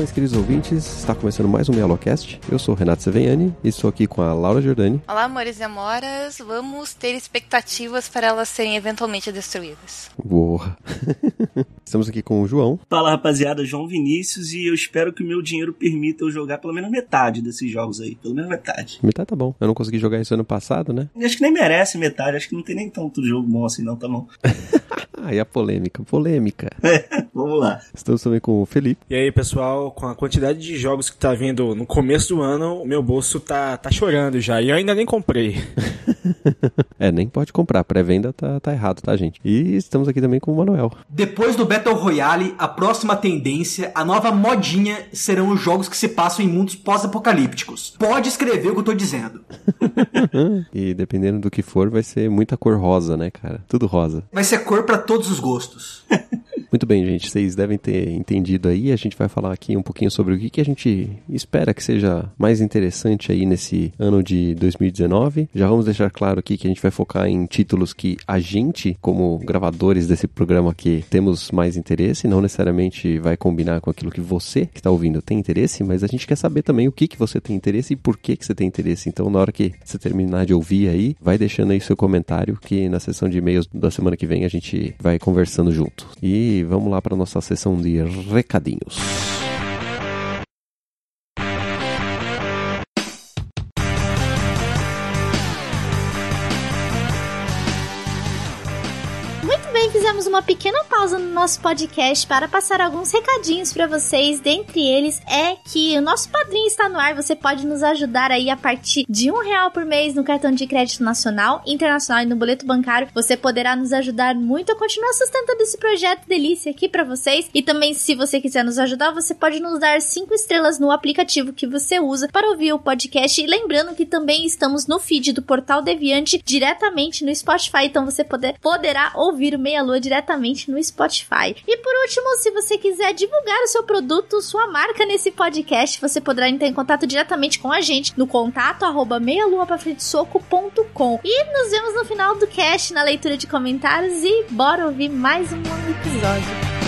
Saudações, queridos ouvintes. Está começando mais um Mealocast. Eu sou o Renato Seveniani e estou aqui com a Laura Giordani. Olá, amores e amoras. Vamos ter expectativas para elas serem eventualmente destruídas. Boa. Estamos aqui com o João. Fala, rapaziada. João Vinícius e eu espero que o meu dinheiro permita eu jogar pelo menos metade desses jogos aí. Pelo menos metade. Metade tá bom. Eu não consegui jogar isso ano passado, né? Acho que nem merece metade. Acho que não tem nem tanto jogo bom assim não, tá bom? ah, e a polêmica? Polêmica. É, vamos lá. Estamos também com o Felipe. E aí, pessoal, com a quantidade de jogos que tá vindo no começo do ano, o meu bolso tá, tá chorando já. E eu ainda nem comprei. é, nem pode comprar. Pré-venda tá, tá errado, tá, gente? E estamos aqui também com o Manuel. Depois do Battle Royale, a próxima tendência, a nova modinha, serão os jogos que se passam em mundos pós-apocalípticos. Pode escrever o que eu tô dizendo. e dependendo do que for, vai ser muita cor rosa, né, cara? Tudo rosa. Vai ser cor para todos os gostos. Muito bem, gente. Vocês devem ter entendido aí. A gente vai falar aqui um pouquinho sobre o que, que a gente espera que seja mais interessante aí nesse ano de 2019. Já vamos deixar claro aqui que a gente vai focar em títulos que a gente, como gravadores desse programa aqui, temos mais interesse. Não necessariamente vai combinar com aquilo que você que está ouvindo tem interesse, mas a gente quer saber também o que, que você tem interesse e por que, que você tem interesse. Então, na hora que você terminar de ouvir aí, vai deixando aí seu comentário que na sessão de e-mails da semana que vem a gente vai conversando junto. E vamos lá para nossa sessão de recadinhos. Uma pequena pausa no nosso podcast para passar alguns recadinhos para vocês. Dentre eles é que o nosso padrinho está no ar. Você pode nos ajudar aí a partir de um real por mês no cartão de crédito nacional, internacional e no boleto bancário. Você poderá nos ajudar muito a continuar sustentando esse projeto delícia aqui para vocês. E também, se você quiser nos ajudar, você pode nos dar cinco estrelas no aplicativo que você usa para ouvir o podcast. E lembrando que também estamos no feed do Portal Deviante diretamente no Spotify, então você poder, poderá ouvir o Meia Lua diretamente no Spotify. E por último, se você quiser divulgar o seu produto, sua marca nesse podcast, você poderá entrar em contato diretamente com a gente no contato arroba meialuaprafrentesoco.com. E nos vemos no final do cast, na leitura de comentários e bora ouvir mais um episódio.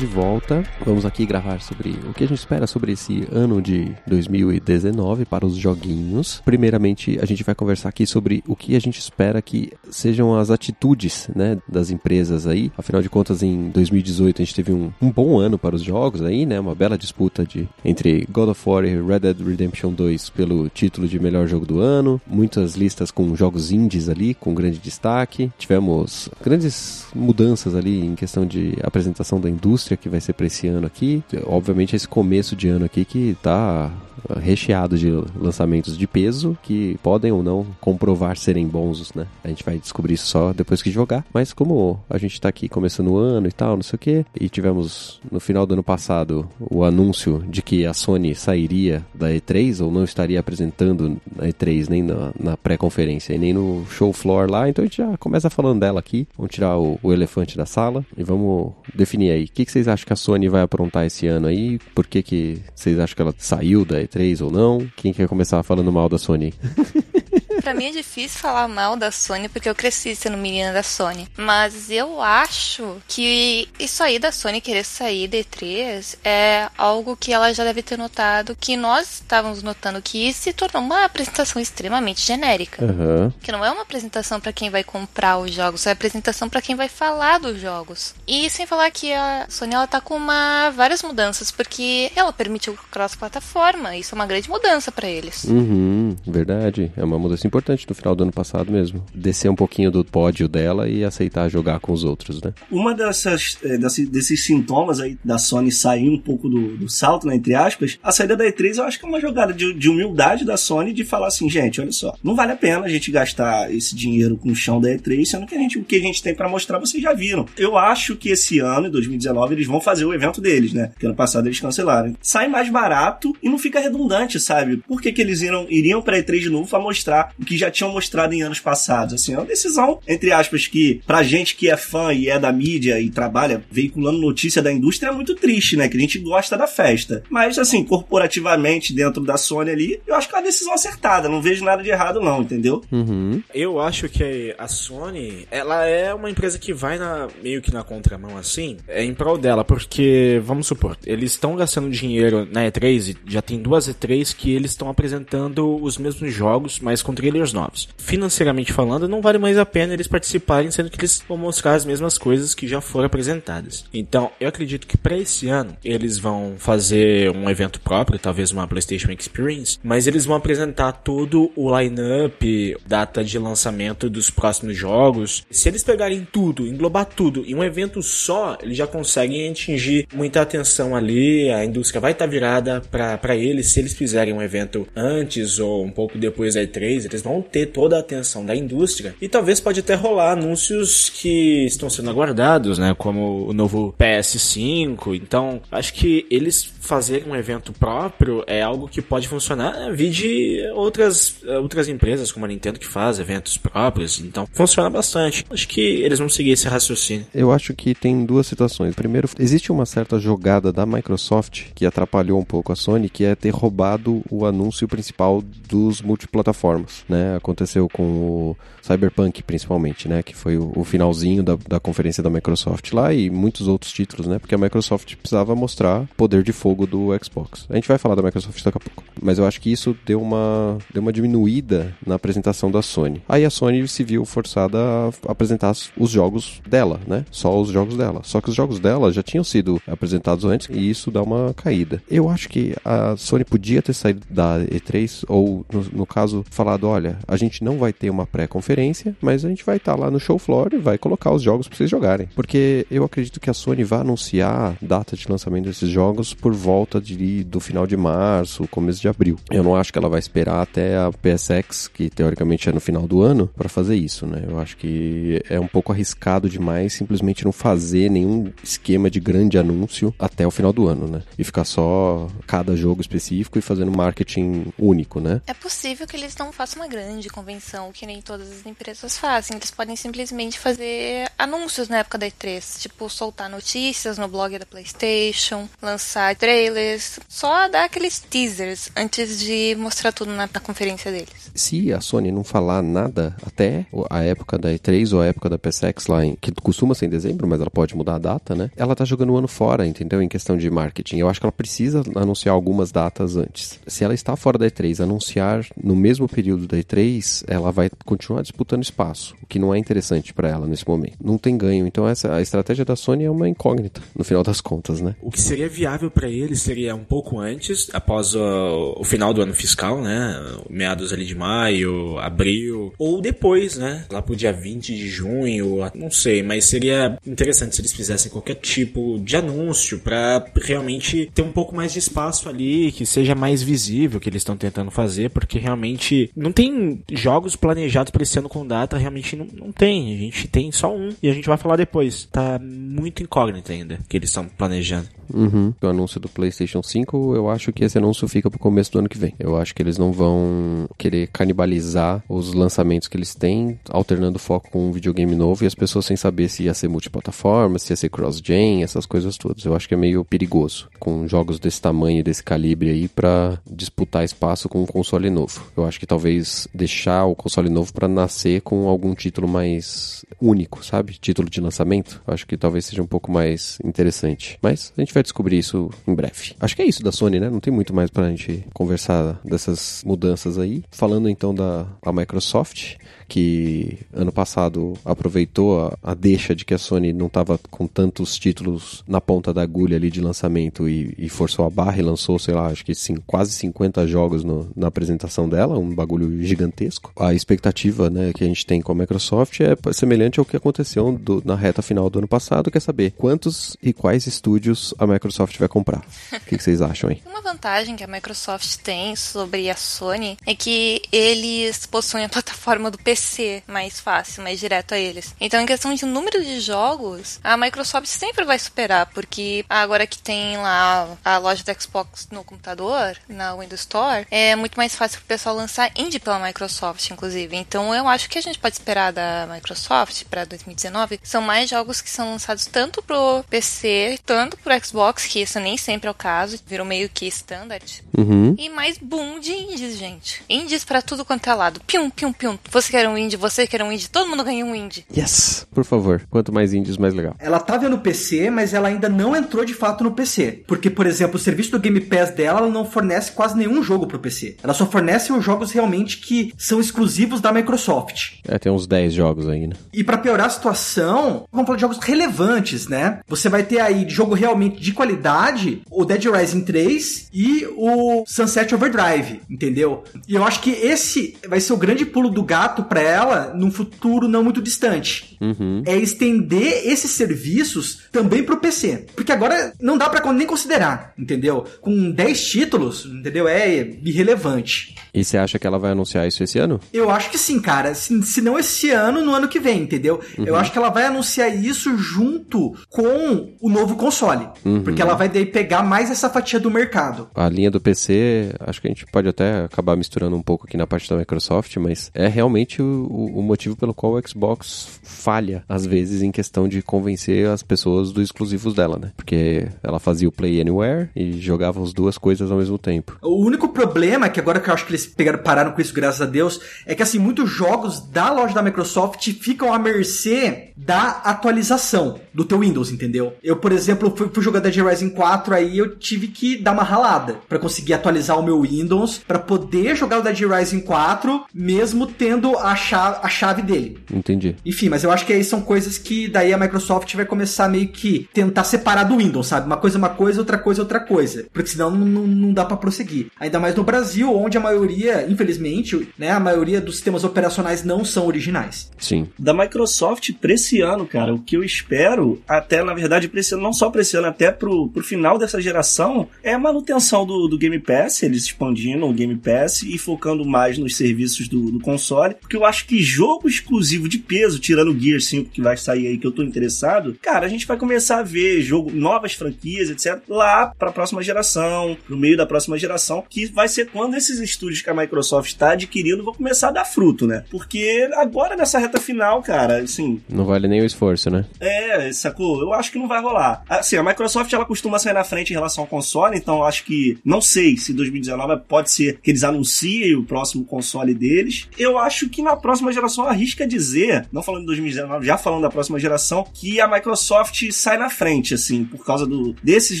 De volta. Vamos aqui gravar sobre o que a gente espera sobre esse ano de 2019 para os joguinhos. Primeiramente, a gente vai conversar aqui sobre o que a gente espera que sejam as atitudes, né, das empresas aí. Afinal de contas, em 2018 a gente teve um, um bom ano para os jogos aí, né? Uma bela disputa de entre God of War e Red Dead Redemption 2 pelo título de melhor jogo do ano. Muitas listas com jogos indies ali com grande destaque. Tivemos grandes mudanças ali em questão de apresentação da indústria que vai ser para esse ano aqui. Obviamente esse começo de ano aqui que tá recheado de lançamentos de peso que podem ou não comprovar serem bons, né? A gente vai descobrir isso só depois que jogar. Mas como a gente tá aqui começando o ano e tal, não sei o que, e tivemos no final do ano passado o anúncio de que a Sony sairia da E3 ou não estaria apresentando na E3 nem na, na pré-conferência e nem no show floor lá, então a gente já começa falando dela aqui. Vamos tirar o, o elefante da sala e vamos definir aí. O que, que vocês acham que a Sony vai aprontar esse ano aí? Por que, que vocês acham que ela saiu da E3 ou não? Quem quer começar falando mal da Sony? Pra mim é difícil falar mal da Sony porque eu cresci sendo menina da Sony. Mas eu acho que isso aí da Sony querer sair da E3 é algo que ela já deve ter notado, que nós estávamos notando que se tornou uma apresentação extremamente genérica. Aham. Que não é uma apresentação pra quem vai comprar os jogos, é apresentação pra quem vai falar dos jogos. E sem falar que a Sony ela tá com uma, várias mudanças, porque ela permite o cross-plataforma. Isso é uma grande mudança pra eles. Uhum, verdade. É uma mudança importante no final do ano passado mesmo. Descer um pouquinho do pódio dela e aceitar jogar com os outros, né? Uma dessas, eh, desse- desses sintomas aí da Sony sair um pouco do, do salto, né, entre aspas, a saída da E3 eu acho que é uma jogada de, de humildade da Sony de falar assim, gente, olha só, não vale a pena a gente gastar esse dinheiro com o chão da E3, sendo que a gente, o que a gente tem pra mostrar vocês já viram. Eu acho que esse ano, em 2019, eles vão fazer o evento deles, né? Que ano passado eles cancelaram. Sai mais barato e não fica redundante, sabe? Por que, que eles iriam, iriam pra E3 de novo pra mostrar o que já tinham mostrado em anos passados? Assim, é uma decisão, entre aspas, que pra gente que é fã e é da mídia e trabalha veiculando notícia da indústria é muito triste, né? Que a gente gosta da festa. Mas, assim, corporativamente, dentro da Sony ali, eu acho que é uma decisão acertada. Não vejo nada de errado, não, entendeu? Uhum. Eu acho que a Sony, ela é uma empresa que vai na, meio que na contramão assim, é em prol dela, porque, vamos supor, eles estão gastando dinheiro na E3, e já tem duas E3 que eles estão apresentando os mesmos jogos, mas com trailers novos. Financeiramente falando, não vale mais a pena eles participarem, sendo que eles vão mostrar as mesmas coisas que já foram apresentadas. Então, eu acredito que para esse ano, eles vão fazer um evento próprio, talvez uma PlayStation Experience, mas eles vão apresentar todo o line-up, data de lançamento dos próximos jogos. Se eles pegarem tudo, englobar tudo em um evento só, eles já conseguem atingir muita atenção ali, a indústria vai estar virada para eles. Se eles fizerem um evento antes ou um pouco depois da E3, eles vão ter toda a atenção da indústria e talvez pode até rolar anúncios que estão sendo aguardados, né, como o novo PS5. Então, acho que eles fazerem um evento próprio é algo que pode funcionar, vide outras outras empresas como a Nintendo que faz eventos próprios, então funciona bastante. Acho que eles vão seguir esse raciocínio. Eu acho que tem duas situações. Primeiro, existe uma certa jogada da Microsoft que atrapalhou um pouco a Sony, que é ter roubado o anúncio principal dos multiplataformas, né? Aconteceu com o Cyberpunk, principalmente, né? Que foi o, o finalzinho da, da conferência da Microsoft lá e muitos outros títulos, né? Porque a Microsoft precisava mostrar poder de fogo do Xbox. A gente vai falar da Microsoft daqui a pouco. Mas eu acho que isso deu uma, deu uma diminuída na apresentação da Sony. Aí a Sony se viu forçada a apresentar os jogos dela, né? Só os jogos dela. Só que os jogos dela já tinham sido apresentados antes e isso dá uma caída. Eu acho que a Sony podia ter saído da E3 ou, no, no caso, falado: olha, a gente não vai ter uma pré-conferência, mas a gente vai estar lá no show floor e vai colocar os jogos para vocês jogarem. Porque eu acredito que a Sony vai anunciar data de lançamento desses jogos por volta de, do final de março, começo de abril. Eu não acho que ela vai esperar até a PSX, que teoricamente é no final do ano, para fazer isso, né? Eu acho que é um pouco arriscado demais simplesmente não fazer nenhum esquema de grande anúncio até o final do ano, né? E ficar só cada jogo específico e fazendo marketing único, né? É possível que eles não façam uma grande convenção, que nem todas as empresas fazem. Eles podem simplesmente fazer anúncios na época da E3, tipo soltar notícias no blog da PlayStation, lançar trailers, só dar aqueles teasers antes de mostrar tudo na, na conferência deles. Se a Sony não falar nada até a época da E3 ou a época da PSX lá, em, que costuma ser em dezembro, mas ela pode mudar a data, né? Ela tá jogando o ano fora, entendeu? Em questão de marketing. Eu acho que ela precisa anunciar algumas datas antes. Se ela está fora da E3, anunciar no mesmo período da E3, ela vai continuar disputando espaço, o que não é interessante para ela nesse momento. Não tem ganho. Então essa a estratégia da Sony é uma incógnita, no final das contas, né? O que seria viável para eles seria um pouco antes, após o, o final do ano fiscal, né? Meados ali de maio, abril, ou depois, né? Lá pro dia 20 de junho, não sei, mas seria interessante se eles fizessem qualquer tipo de anúncio para realmente ter um pouco mais de espaço ali, que seja mais visível que eles estão tentando fazer, porque realmente não tem jogos planejados para esse ano com data, realmente não, não tem. A gente tem só um e a gente vai falar depois. Tá muito incógnito ainda que eles estão planejando. Uhum. O anúncio do PlayStation 5, eu acho que esse anúncio fica pro começo do ano que vem. Eu acho que eles não vão querer canibalizar os lançamentos que eles têm, alternando foco com um videogame novo e as pessoas sem saber se ia ser multiplataforma, se ia ser cross-gen, essas coisas todas. Eu acho que é meio perigoso com jogos desse tamanho, desse calibre aí, para disputar espaço com um console novo. Eu acho que talvez deixar o console novo para nascer com algum título mais único, sabe? Título de lançamento. Eu acho que talvez seja um pouco mais interessante. Mas a gente vai descobrir isso em breve. Acho que é isso da Sony, né? Não tem muito mais pra gente conversar dessas mudanças aí. Falando então da Microsoft, que ano passado aproveitou a, a deixa de que a Sony não estava com tantos títulos na ponta da agulha ali de lançamento e, e forçou a barra e lançou, sei lá, acho que sim, quase 50 jogos no, na apresentação dela, um bagulho gigantesco. A expectativa né, que a gente tem com a Microsoft é semelhante ao que aconteceu do, na reta final do ano passado, quer saber quantos e quais estúdios a Microsoft vai comprar. O que, que vocês acham aí? Uma vantagem que a Microsoft tem sobre a Sony é que eles possuem a plataforma do PC ser mais fácil, mais direto a eles. Então, em questão de número de jogos, a Microsoft sempre vai superar, porque agora que tem lá a loja do Xbox no computador, na Windows Store, é muito mais fácil pro pessoal lançar indie pela Microsoft, inclusive. Então, eu acho que a gente pode esperar da Microsoft para 2019 são mais jogos que são lançados tanto pro PC, tanto pro Xbox, que isso nem sempre é o caso, virou meio que standard. Uhum. E mais boom de indies, gente. Indies para tudo quanto é lado. Pium, pium, pium. Você quer um indie, você quer um indie, todo mundo ganha um indie. Yes! Por favor, quanto mais indies, mais legal. Ela tá vendo PC, mas ela ainda não entrou de fato no PC. Porque, por exemplo, o serviço do Game Pass dela ela não fornece quase nenhum jogo pro PC. Ela só fornece os jogos realmente que são exclusivos da Microsoft. É, tem uns 10 jogos aí, né? E para piorar a situação, vamos falar de jogos relevantes, né? Você vai ter aí jogo realmente de qualidade o Dead Rising 3 e o Sunset Overdrive, entendeu? E eu acho que esse vai ser o grande pulo do gato para ela num futuro não muito distante. Uhum. É estender esses serviços também pro PC. Porque agora não dá para nem considerar, entendeu? Com 10 títulos, entendeu? É irrelevante. E você acha que ela vai anunciar isso esse ano? Eu acho que sim, cara. Se, se não esse ano, no ano que vem, entendeu? Uhum. Eu acho que ela vai anunciar isso junto com o novo console. Uhum. Porque ela vai daí pegar mais essa fatia do mercado. A linha do PC, acho que a gente pode até acabar misturando um pouco aqui na parte da Microsoft, mas é realmente o, o motivo pelo qual o Xbox falha, às vezes, em questão de convencer as pessoas dos exclusivos dela, né? Porque ela fazia o Play Anywhere e jogava as duas coisas ao mesmo tempo. O único problema, que agora que eu acho que eles pegaram, pararam com isso, graças a Deus, é que assim, muitos jogos da loja da Microsoft ficam à mercê da atualização do teu Windows, entendeu? Eu, por exemplo, fui, fui jogar Dead Rising 4, aí eu tive que dar uma ralada para conseguir atualizar o meu Windows, para poder jogar o Dead Rising 4, mesmo tendo a chave, a chave dele. Entendi. Enfim, mas eu acho que aí são coisas que daí a Microsoft vai começar meio que tentar separar do Windows, sabe? Uma coisa é uma coisa, outra coisa é outra coisa. Porque senão não, não, não dá para prosseguir. Ainda mais no Brasil, onde a maioria, infelizmente, né, a maioria dos sistemas operacionais não são originais. Sim. Da Microsoft pra esse ano, cara, o que eu espero, até na verdade, pra esse ano, não só pra esse ano, até pro, pro final dessa geração, é a manutenção do, do Game Pass, eles expandindo o Game Pass e focando mais nos serviços do, do console, porque eu acho que jogo exclusivo de peso, tirando o Gear 5 que vai sair aí, que eu tô interessado, cara, a gente vai começar a ver jogo, novas franquias, etc, lá pra próxima geração, no meio da próxima geração, que vai ser quando esses estúdios que a Microsoft tá adquirindo vão começar a dar fruto, né? Porque agora nessa reta final, cara, assim, Não vale nem o esforço, né? é, sacou? Eu acho que não vai rolar. Assim, a Microsoft ela costuma sair na frente em relação ao console, então eu acho que não sei se 2019 pode ser que eles anunciem o próximo console deles. Eu acho que na próxima geração arrisca dizer, não falando de 2019, já falando da próxima geração, que a Microsoft sai na frente, assim, por causa do, desses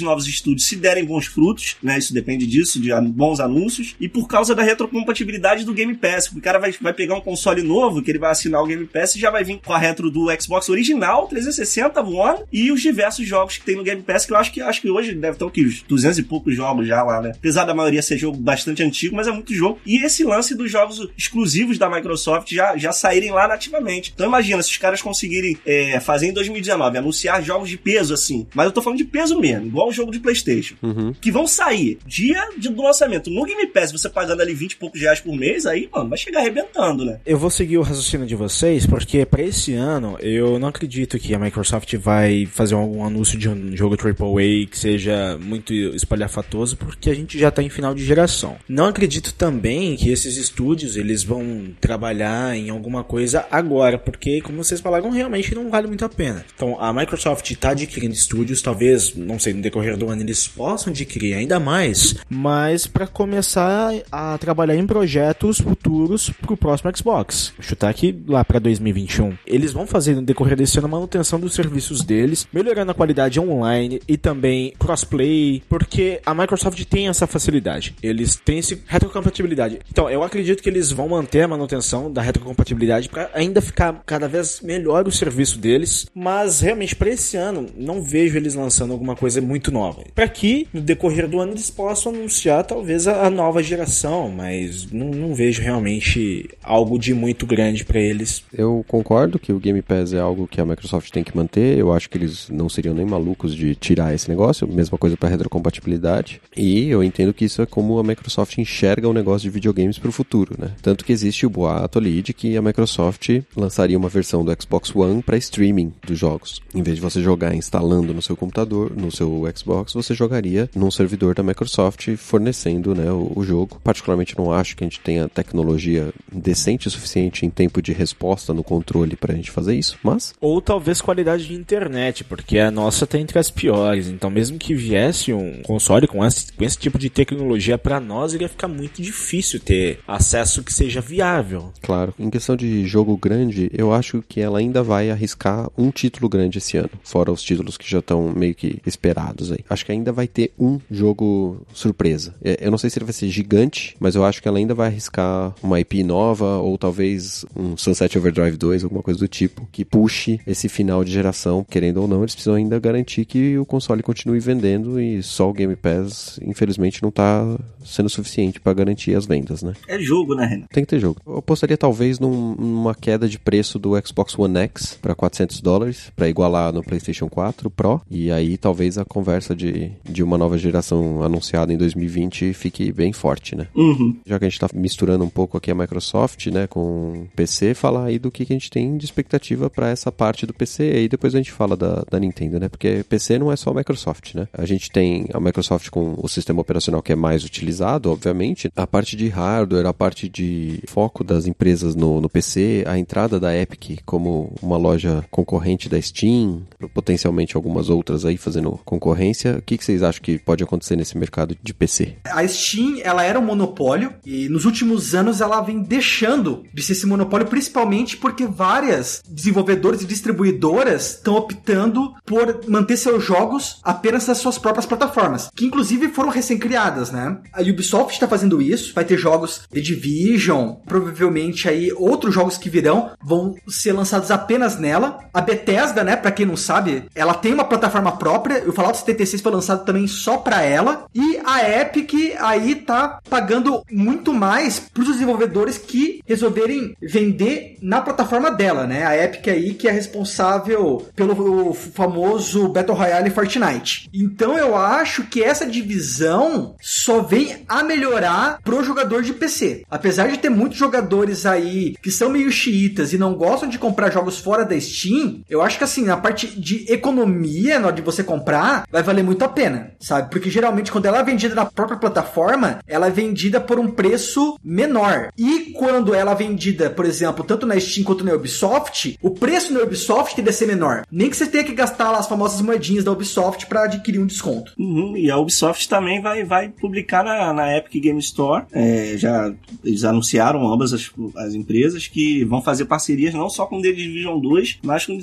novos estúdios se derem bons frutos, né? Isso depende disso, de bons anúncios, e por causa da retrocompatibilidade do Game Pass. porque O cara vai, vai pegar um console novo, que ele vai assinar o Game Pass e já vai vir com a retro do Xbox original, 360, One, e os diversos jogos que tem no Game Pass, que eu acho que acho que hoje deve ter o que? Uns 200 e poucos jogos já lá, né? Apesar da maioria ser jogo bastante antigo, mas é muito jogo. E esse lance dos jogos exclusivos da Microsoft Microsoft já, já saírem lá nativamente. Então imagina, se os caras conseguirem é, fazer em 2019, anunciar jogos de peso assim, mas eu tô falando de peso mesmo, igual um jogo de Playstation, Uhum. que vão sair dia de, do lançamento no Game Pass, você pagando ali 20 e poucos reais por mês, aí, mano, vai chegar arrebentando, né? Eu vou seguir o raciocínio de vocês, porque pra esse ano eu não acredito que a Microsoft vai fazer algum anúncio de um jogo AAA que seja muito espalhafatoso, porque a gente já tá em final de geração. Não acredito também que esses estúdios eles vão trabalhar em alguma coisa agora, porque como vocês falaram, realmente não vale muito a pena. Então a Microsoft tá adquirindo estúdios, talvez, não sei, no decorrer do ano eles possam adquirir ainda mais, mas para começar a trabalhar em projetos futuros pro próximo Xbox. Vou chutar aqui lá para 2021. Eles vão fazer no decorrer desse ano a manutenção dos serviços deles, melhorando a qualidade online e também crossplay, porque a Microsoft tem essa facilidade. Eles têm esse retrocompatibilidade. Então, eu acredito que eles vão manter a manutenção da retrocompatibilidade para ainda ficar cada vez melhor o serviço deles, mas realmente para esse ano não vejo eles lançando alguma coisa muito nova. Para que no decorrer do ano eles possam anunciar talvez a, a nova geração, mas não, não vejo realmente algo de muito grande para eles. Eu concordo que o Game Pass é algo que a Microsoft tem que manter. Eu acho que eles não seriam nem malucos de tirar esse negócio. Mesma coisa para retrocompatibilidade. E eu entendo que isso é como a Microsoft enxerga o negócio de videogames para o futuro, né? Tanto que existe o boato ali de que a Microsoft lançaria uma versão do Xbox One para streaming dos jogos. Em vez de você jogar instalando no seu computador, no seu Xbox, você jogaria num servidor da Microsoft fornecendo né, o, o jogo. Particularmente não acho que a gente tenha tecnologia decente o suficiente em tempo de resposta no controle para a gente fazer isso, mas Ou talvez qualidade de internet, porque a nossa tá entre as piores. Então, mesmo que viesse um console com esse, com esse tipo de tecnologia para nós, iria ficar muito difícil ter acesso que seja viável. Claro. Em questão de jogo grande, eu acho que ela ainda vai arriscar um título grande esse ano, fora os títulos que já estão meio que esperados aí. Acho que ainda vai ter um jogo surpresa. É, Eu não sei se ele vai ser gigante, mas eu acho que ela ainda vai arriscar uma IP nova ou talvez um Sunset Overdrive 2, alguma coisa do tipo, que puxe esse final de geração, querendo ou não, eles precisam ainda garantir que o console continue vendendo e só o Game Pass, infelizmente, não tá sendo suficiente para garantir as vendas, né? É jogo, né, Renan? Tem que ter jogo. Eu apostaria talvez num- numa queda de preço do Xbox One X para 400 dólares, para igualar no PlayStation 4 Pro. E aí talvez a conversa de, de uma nova geração anunciada em 2020 fique bem forte, né? Uhum. Já que a gente tá misturando um pouco aqui a Microsoft, né, com PC, falar aí do que, que a gente tem de expectativa para essa parte do PC. E aí depois a gente fala da, da Nintendo, né? Porque PC não é só a Microsoft, né? A gente tem a Microsoft com o sistema operacional que é mais utilizado, obviamente. A parte de hardware, a parte de foco das empresas no, no PC, a entrada da Epic como uma loja concorrente da Steam, potencialmente algumas outras aí fazendo concorrência. O que, que vocês acham que pode acontecer nesse mercado de PC? A Steam, ela era um monopólio e nos últimos anos ela vem deixando de ser esse monopólio, principalmente porque várias desenvolvedores e distribuidoras estão optando por manter seus jogos apenas nas suas próprias plataformas, que inclusive foram recém-criadas, né? A Ubisoft está fazendo isso, vai ter jogos The Division, provavelmente aí outros jogos que virão vão ser lançados apenas nela. A Bethesda, né, para quem não sabe, ela tem uma plataforma própria, o Fallout 76 foi lançado também só para ela, e a Epic aí tá pagando muito mais pros desenvolvedores que resolverem vender na plataforma dela, né? A Epic aí que é responsável pelo famoso Battle Royale Fortnite. Então eu acho que essa divisão só vem a melhorar pro jogador de PC. Apesar de ter muitos jogadores aí que são meio xiitas e não gostam de comprar jogos fora da Steam, eu acho que assim, na parte de economia, na hora de você comprar, vai valer muito a pena, sabe? Porque geralmente quando ela é vendida na própria plataforma, ela é vendida por um preço menor. E quando ela é vendida, por exemplo, tanto na Steam quanto na Ubisoft, o preço na Ubisoft tende a ser menor. Nem que você tenha que gastar lá as famosas moedinhas da Ubisoft para adquirir um desconto. Uhum, e a Ubisoft também vai, vai publicar na, na Epic Game Store. É, já eles anunciaram ambas as, as empresas que vão fazer parcerias não só com The Division 2, mas com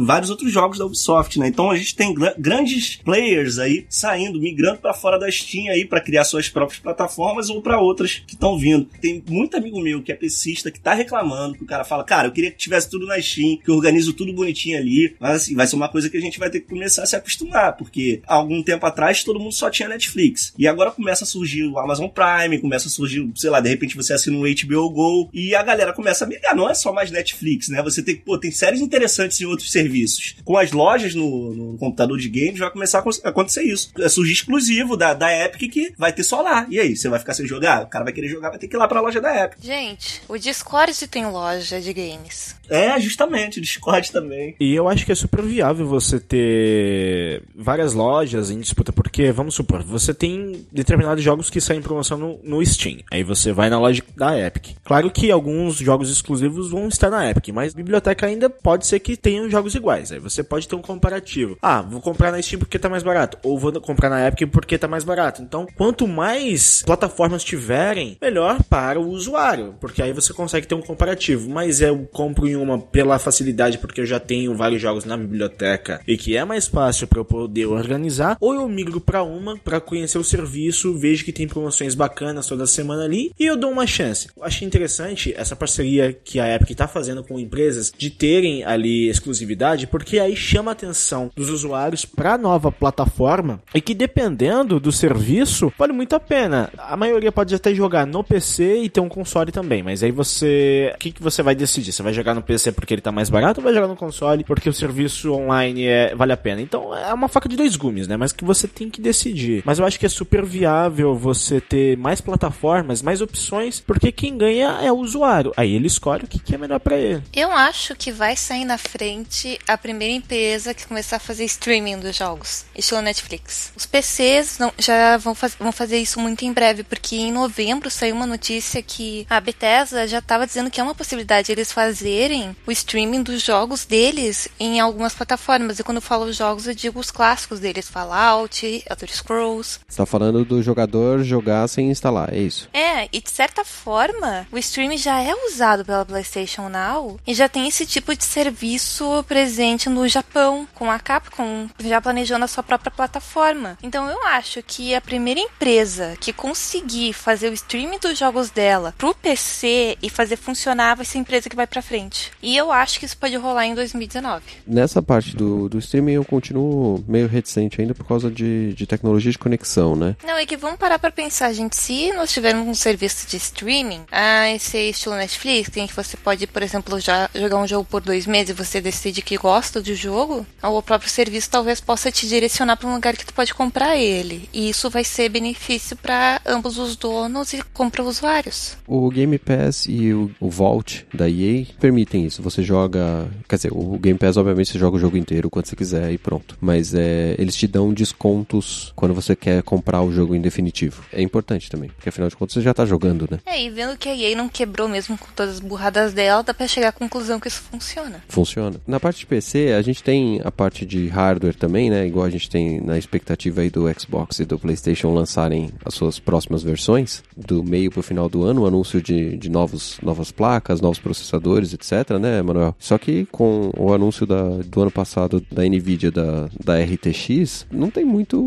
vários outros jogos da Ubisoft, né? Então a gente tem gra- grandes players aí saindo, migrando para fora da Steam aí para criar suas próprias plataformas ou para outras que estão vindo. Tem muito amigo meu que é pesista que tá reclamando, que o cara fala, cara, eu queria que tivesse tudo na Steam, que eu organizo tudo bonitinho ali, mas assim, vai ser uma coisa que a gente vai ter que começar a se acostumar, porque há algum tempo atrás todo mundo só tinha Netflix. E agora começa a surgir o Amazon Prime, começa a surgir, sei lá, de repente você assina um HBO Go, e E a galera começa a migrar, não é só mais Netflix, né? Você tem, pô, tem séries interessantes em outros serviços. Com as lojas no, no computador de games vai começar a acontecer isso. É surgir exclusivo da, da Epic que vai ter só lá. E aí, você vai ficar sem jogar? O cara vai querer jogar, vai ter que ir lá pra loja da Epic. Gente, o Discord tem loja de games. É, justamente, o Discord também. E eu acho que é super viável você ter várias lojas em disputa, porque, vamos supor, você tem determinados jogos que saem em promoção no, no Steam. Aí você vai na loja da Epic. Claro que alguns jogos exclusivos vão estar na Epic, mas biblioteca ainda pode ser que tenham jogos iguais. Aí você pode ter um comparativo. Ah, vou comprar na Steam porque tá mais barato. Ou vou comprar na Epic porque tá mais barato. Então, quanto mais plataformas tiverem, melhor para o usuário. Porque aí você consegue ter um comparativo. Mas eu compro em uma pela facilidade, porque eu já tenho vários jogos na biblioteca e que é mais fácil para eu poder organizar. Ou eu migro para uma para conhecer o serviço, vejo que tem promoções bacanas toda semana ali e eu dou uma chance. Eu achei interessante essa parceria que a Epic está fazendo com empresas de terem ali exclusividade, porque aí chama a atenção dos usuários para a nova plataforma e que dependendo do serviço vale muito a pena. A maioria pode até jogar no PC e ter um console também, mas aí você, o que, que você vai decidir? Você vai jogar no PC porque ele está mais barato ou vai jogar no console porque o serviço online é, vale a pena? Então é uma faca de dois gumes, né? Mas que você tem que decidir. Mas eu acho que é super viável você ter mais plataformas, mais opções, porque quem ganha é o usuário. Aí ele escolhe o que, que é melhor para ele. Eu acho que vai sair na frente a primeira empresa que começar a fazer streaming dos jogos, estilo Netflix. Os PCs não, já vão, faz, vão fazer isso muito em breve, porque em novembro saiu uma notícia que a Bethesda já estava dizendo que é uma possibilidade eles fazerem o streaming dos jogos deles em algumas plataformas. E quando eu falo jogos, eu digo os clássicos deles, Fallout, Elder Scrolls. Você tá falando do jogador jogar sem instalar, é isso? É, e de certa forma, o streaming já é usado pela PlayStation Now e já tem esse tipo de serviço presente no Japão, com a Capcom já planejando a sua própria plataforma. Então eu acho que a primeira empresa que conseguir fazer o streaming dos jogos dela pro PC e fazer funcionar vai ser a empresa que vai pra frente. E eu acho que isso pode rolar em 2019. Nessa parte do, do streaming eu continuo meio reticente ainda por causa de, de tecnologia de conexão, né? Não, é que vamos parar pra pensar, gente. Se nós tivermos um serviço de streaming, ah, esse estilo Netflix, em que você pode, por exemplo, já jogar um jogo por dois meses e você decide que gosta do jogo, ou o próprio serviço talvez possa te direcionar para um lugar que tu pode comprar ele. E isso vai ser benefício para ambos os donos e compra usuários. O Game Pass e o, o Vault da EA permitem isso. Você joga. Quer dizer, o Game Pass, obviamente, você joga o jogo inteiro quando você quiser e pronto. Mas é, eles te dão descontos quando você quer comprar o jogo em definitivo. É importante também, porque afinal de contas você já tá jogando, né? É, e vendo que a EA não quebrou mesmo com todas as burradas dela, dá pra chegar à conclusão que isso funciona. Funciona. Na parte de PC, a gente tem a parte de hardware também, né? Igual a gente tem na expectativa aí do Xbox e do PlayStation lançarem as suas próximas versões, do meio pro final do ano, o anúncio de, de novos, novas placas, novos processadores, etc, né, Manuel? Só que com o anúncio da, do ano passado da Nvidia da, da RTX, não tem muito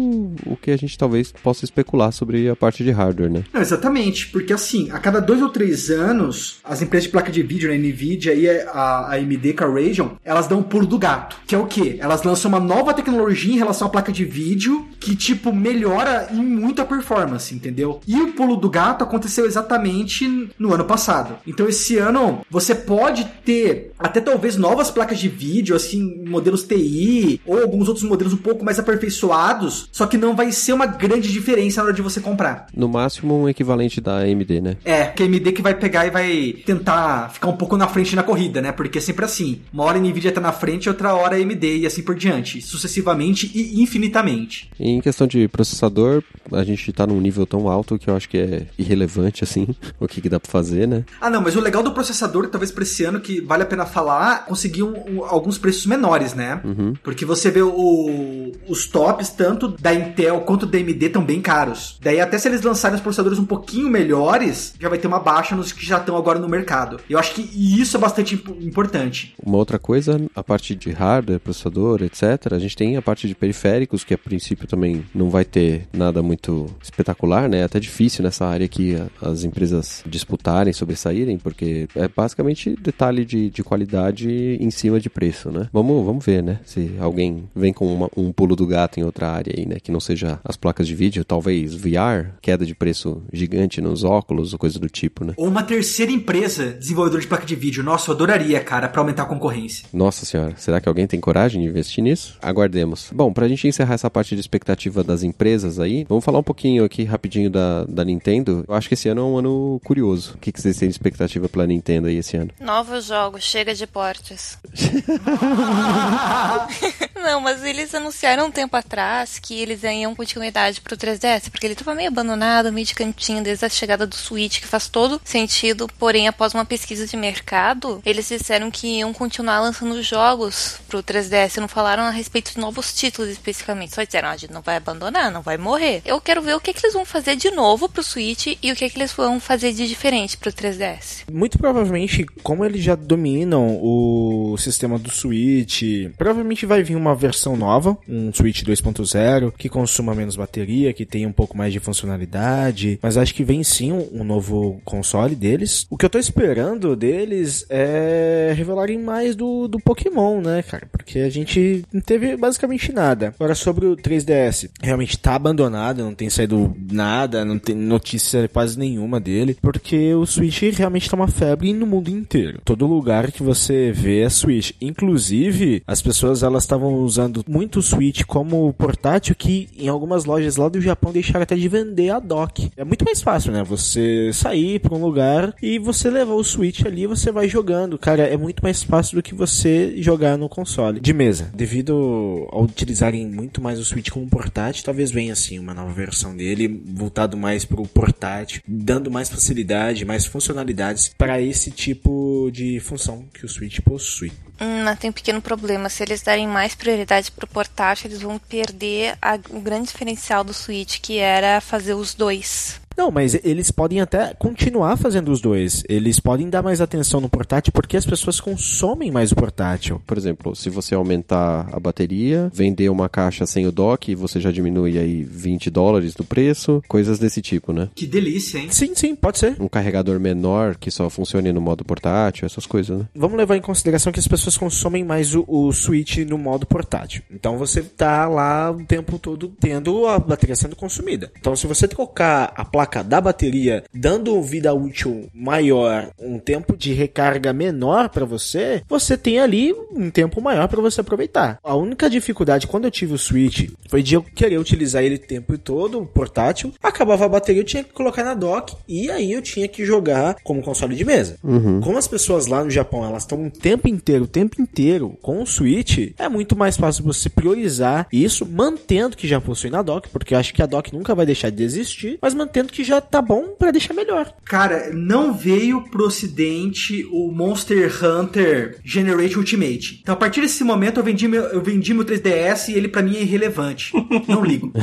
o que a gente talvez possa especular sobre a parte de hardware, né? Não, exatamente, porque assim, a cada dois ou três anos, as empresas de placa de vídeo, né, Nvidia e a, a AMD Radeon, elas dão um pulo do gato. Que é o quê? Elas lançam uma nova tecnologia em relação à placa de vídeo que, tipo, melhora em muito a performance, entendeu? E o pulo do gato aconteceu exatamente no ano passado. Então, esse ano, você pode ter até talvez novas placas de vídeo, assim, modelos TI, ou alguns outros modelos um pouco mais aperfeiçoados, só que não vai ser uma grande diferença na hora de você comprar. No máximo, um equivalente da AMD, né? É, que a AMD que vai pegar e vai tentar ficar um pouco na frente na corrida, né? Porque é sempre assim. Uma hora a Nvidia tá na frente, outra hora a AMD e assim por diante, sucessivamente e infinitamente. Em questão de processador, a gente tá num nível tão alto que eu acho que é irrelevante, assim, o que, que dá pra fazer, né? Ah, não, mas o legal do processador, talvez pra esse ano, que vale a pena falar, conseguir um, um, alguns preços menores, né? Uhum. Porque você vê o, os tops, tanto da Intel quanto da AMD, estão bem caros. Daí, até se eles lançarem os processadores um pouquinho melhores, já vai ter uma baixa nos que já estão agora no mercado. Eu acho que isso é bastante importante. Uma outra coisa, a parte de hardware, processador, etc. A gente tem a parte de periféricos, que a princípio também também não vai ter nada muito espetacular, né? É até difícil nessa área que as empresas disputarem, sobressaírem, porque é basicamente detalhe de, de qualidade em cima de preço, né? Vamos, vamos ver, né? Se alguém vem com uma, um pulo do gato em outra área aí, né? Que não seja as placas de vídeo, talvez VR, queda de preço gigante nos óculos ou coisa do tipo, né? Ou uma terceira empresa desenvolvedora de placa de vídeo. Nossa, eu adoraria, cara, pra aumentar a concorrência. Nossa senhora, será que alguém tem coragem de investir nisso? Aguardemos. Bom, pra gente encerrar essa parte de expectativa das empresas aí, vamos falar um pouquinho aqui rapidinho da, da Nintendo. Eu acho que esse ano é um ano curioso. O que, que vocês têm de expectativa pela Nintendo aí esse ano? Novos jogos, chega de portes. Não, mas eles anunciaram um tempo atrás que eles iam continuidade pro 3DS, porque ele tava meio abandonado, meio de cantinho desde a chegada do Switch, que faz todo sentido. Porém, após uma pesquisa de mercado, eles disseram que iam continuar lançando jogos pro 3DS. Não falaram a respeito de novos títulos especificamente. Só disseram, ah, a gente não vai abandonar, não vai morrer. Eu quero ver o que, que eles vão fazer de novo pro Switch e o que, que eles vão fazer de diferente pro 3DS. Muito provavelmente, como eles já dominam o sistema do Switch, provavelmente vai vir uma versão nova, um Switch 2.0, que consuma menos bateria, que tenha um pouco mais de funcionalidade, mas acho que vem sim um, um novo console deles. O que eu tô esperando deles é revelarem mais do, do Pokémon, né, cara? Porque a gente não teve basicamente nada. Agora, sobre o 3DS, realmente tá abandonado, não tem saído nada, não tem notícia quase nenhuma dele, porque o Switch realmente tá uma febre no mundo inteiro. Todo lugar que você vê é Switch. Inclusive, as pessoas elas estavam usando muito o Switch como portátil que em algumas lojas lá do Japão deixaram até de vender a dock. É muito mais fácil, né? Você sair para um lugar e você levar o Switch ali, você vai jogando. Cara, é muito mais fácil do que você jogar no console de mesa. Devido a utilizarem muito mais o Switch como portátil, talvez venha assim uma nova versão dele voltado mais pro portátil, dando mais facilidade, mais funcionalidades para esse tipo de função que o Switch possui. Hum, tem um pequeno problema. Se eles darem mais prioridade pro portátil, eles vão perder o grande diferencial do Switch, que era fazer os dois. Não, mas eles podem até continuar fazendo os dois. Eles podem dar mais atenção no portátil porque as pessoas consomem mais o portátil. Por exemplo, se você aumentar a bateria, vender uma caixa sem o dock, você já diminui aí 20 dólares do preço, coisas desse tipo, né? Que delícia, hein? Sim, sim, pode ser. Um carregador menor que só funcione no modo portátil, essas coisas, né? Vamos levar em consideração que as pessoas consomem mais o, o Switch no modo portátil. Então você tá lá o tempo todo tendo a bateria sendo consumida. Então se você trocar a placa da bateria, dando vida útil maior, um tempo de recarga menor para você, você tem ali um tempo maior para você aproveitar. A única dificuldade quando eu tive o Switch foi de eu querer utilizar ele o tempo todo, portátil, acabava a bateria, eu tinha que colocar na dock e aí eu tinha que jogar como console de mesa. Como as pessoas lá no Japão, elas estão o tempo inteiro, o tempo inteiro com o Switch, é muito mais fácil você priorizar isso, mantendo que já possui na dock, porque eu acho que a dock nunca vai deixar de existir, mas mantendo que já tá bom pra deixar melhor. Cara, não veio pro ocidente o Monster Hunter Generation Ultimate. Então a partir desse momento eu vendi meu, eu vendi meu 3DS e ele pra mim é irrelevante. Não ligo.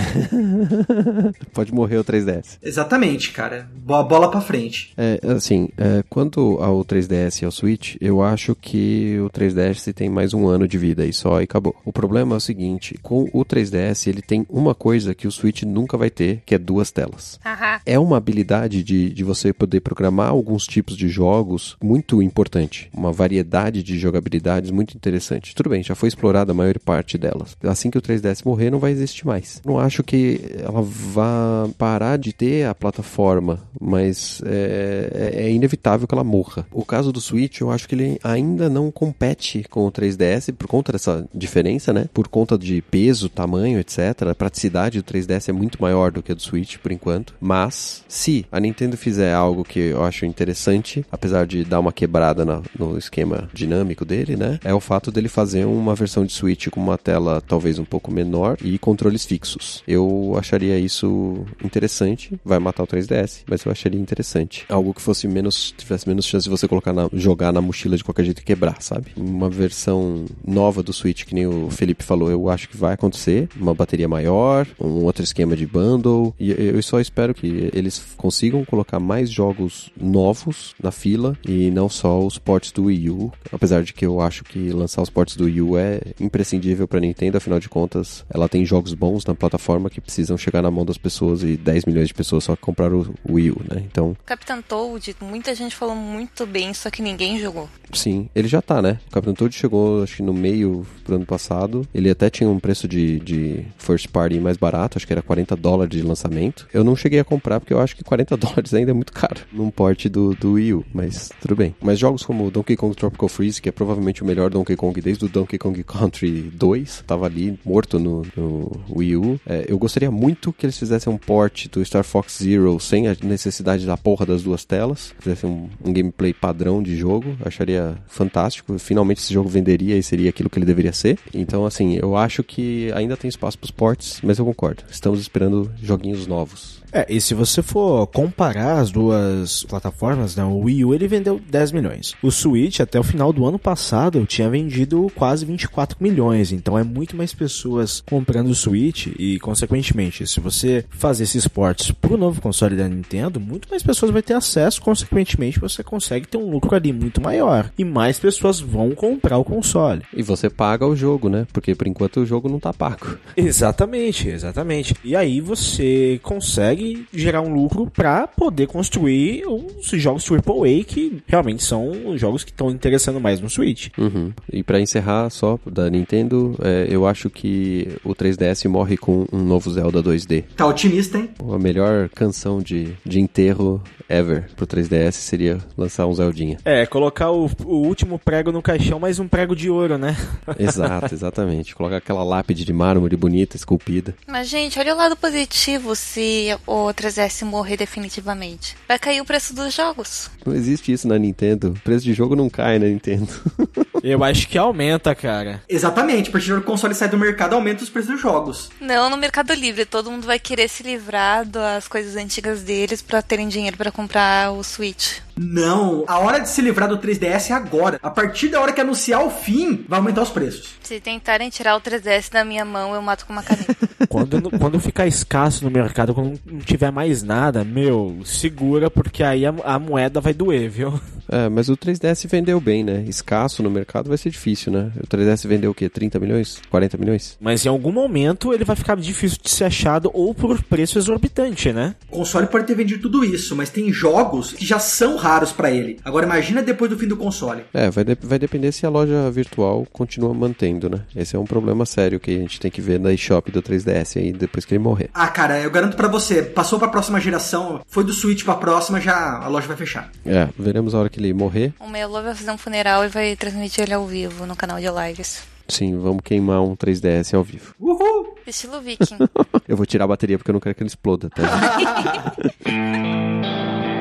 Pode morrer o 3DS. Exatamente, cara. Boa bola pra frente. É, assim, é, quanto ao 3DS e ao Switch, eu acho que o 3DS tem mais um ano de vida e só e acabou. O problema é o seguinte, com o 3DS ele tem uma coisa que o Switch nunca vai ter, que é duas telas. Haha. É uma habilidade de, de você poder programar alguns tipos de jogos muito importante. Uma variedade de jogabilidades muito interessante. Tudo bem, já foi explorada a maior parte delas. Assim que o 3DS morrer, não vai existir mais. Não acho que ela vá parar de ter a plataforma, mas é, é- é inevitável que ela morra. O caso do Switch, eu acho que ele ainda não compete com o 3DS por conta dessa diferença, né? Por conta de peso, tamanho, etc. A praticidade do 3DS é muito maior do que a do Switch, por enquanto. Mas, se a Nintendo fizer algo que eu acho interessante, apesar de dar uma quebrada na- no esquema dinâmico dele, né? É o fato dele fazer uma versão de Switch com uma tela talvez um pouco menor e controles fixos. Eu acharia isso interessante. Vai matar o 3DS, mas eu acharia interessante. Algo que fosse menos. tivesse menos chance de você colocar na, jogar na mochila de qualquer jeito e quebrar, sabe? Uma versão nova do Switch, que nem o Felipe falou, eu acho que vai acontecer. Uma bateria maior, um outro esquema de bundle. E eu só espero que eles consigam colocar mais jogos novos na fila e não só os ports do Wii U. Apesar de que eu acho que lançar os ports do Wii U é imprescindível para Nintendo, afinal de contas, ela tem jogos bons na plataforma que precisam chegar na mão das pessoas e 10 milhões de pessoas só compraram o Wii U, né? Então, Capitão Toad, muita gente falou muito bem, só que ninguém jogou. sim, ele já tá, né? O Capitão Toad chegou, acho que no meio do ano passado. Ele até tinha um preço de, de first party mais barato, acho que era 40 dólares de lançamento. Eu não cheguei a comprar porque eu acho que 40 dólares ainda é muito caro num port do, do Wii U, mas tudo bem. Mas jogos como Donkey Kong Tropical Freeze, que é provavelmente o melhor Donkey Kong desde o Donkey Kong Country 2, tava ali morto no, no Wii U. É, eu gostaria muito que eles fizessem um port do Star Fox Zero sem a necessidade da porra das duas telas, fizessem um, um gameplay padrão de jogo, acharia fantástico. Finalmente esse jogo venderia e seria aquilo que ele deveria ser. Então, assim, eu acho que ainda tem espaço pros ports, mas eu concordo. Estamos esperando joguinhos novos. É, e se você for comparar as duas plataformas, né, o Wii U ele vendeu 10 milhões. O Switch até o final do ano passado tinha vendido quase 24 milhões, então é muito mais pessoas comprando o Switch e consequentemente, se você fazer esses ports pro novo console da Nintendo, muito mais pessoas vai ter acesso, consequentemente você consegue ter um lucro ali muito maior e mais pessoas vão comprar o console. E você paga o jogo, né? Porque por enquanto o jogo não tá pago. Exatamente, exatamente. E aí você consegue gerar um lucro para poder construir os jogos AAA que realmente são os jogos que estão interessando mais no Switch. Uhum. E pra encerrar só da Nintendo, é, eu acho que o 3DS morre com um novo Zelda 2D. Tá otimista, hein? A melhor canção de, de enterro ever pro 3DS seria lançar um Zeldinha. É, colocar o, o último prego no caixão, mais um prego de ouro, né? Exato, exatamente. Colocar aquela lápide de mármore bonita, esculpida. Mas, gente, olha o lado positivo se o 3DS morrer definitivamente. Vai cair o preço dos jogos. Não existe isso na Nintendo. O preço de jogo não cai na Nintendo. Eu acho que aumenta, cara. Exatamente, a partir do console sai do mercado, aumenta os preços dos jogos. Não, no Mercado Livre, todo mundo vai querer se livrar das coisas antigas deles pra terem dinheiro pra comprar o Switch. Não, a hora de se livrar do 3DS é agora. A partir da hora que anunciar o fim, vai aumentar os preços. Se tentarem tirar o 3DS da minha mão, eu mato com uma caneta. Quando, quando ficar escasso no mercado, quando não tiver mais nada, meu, segura, porque aí a, a moeda vai doer, viu? É, mas o 3DS vendeu bem, né? Escasso no mercado vai ser difícil, né? O 3DS vendeu o quê? 30 milhões? 40 milhões? Mas em algum momento ele vai ficar difícil de ser achado ou por preço exorbitante, né? O console pode ter vendido tudo isso, mas tem jogos que já são raros pra ele. Agora imagina depois do fim do console. É, vai, de- vai depender se a loja virtual continua mantendo, né? Esse é um problema sério que a gente tem que ver na eShop do 3DS aí depois que ele morrer. Ah, cara, eu garanto pra você, passou pra próxima geração, foi do Switch pra próxima, já a loja vai fechar. É, veremos a hora que ele morrer. O Melo vai fazer um funeral e vai transmitir ele ao vivo no canal de lives. Sim, vamos queimar um 3DS ao vivo. Uhul! Estilo viking. Eu vou tirar a bateria porque eu não quero que ele exploda, tá?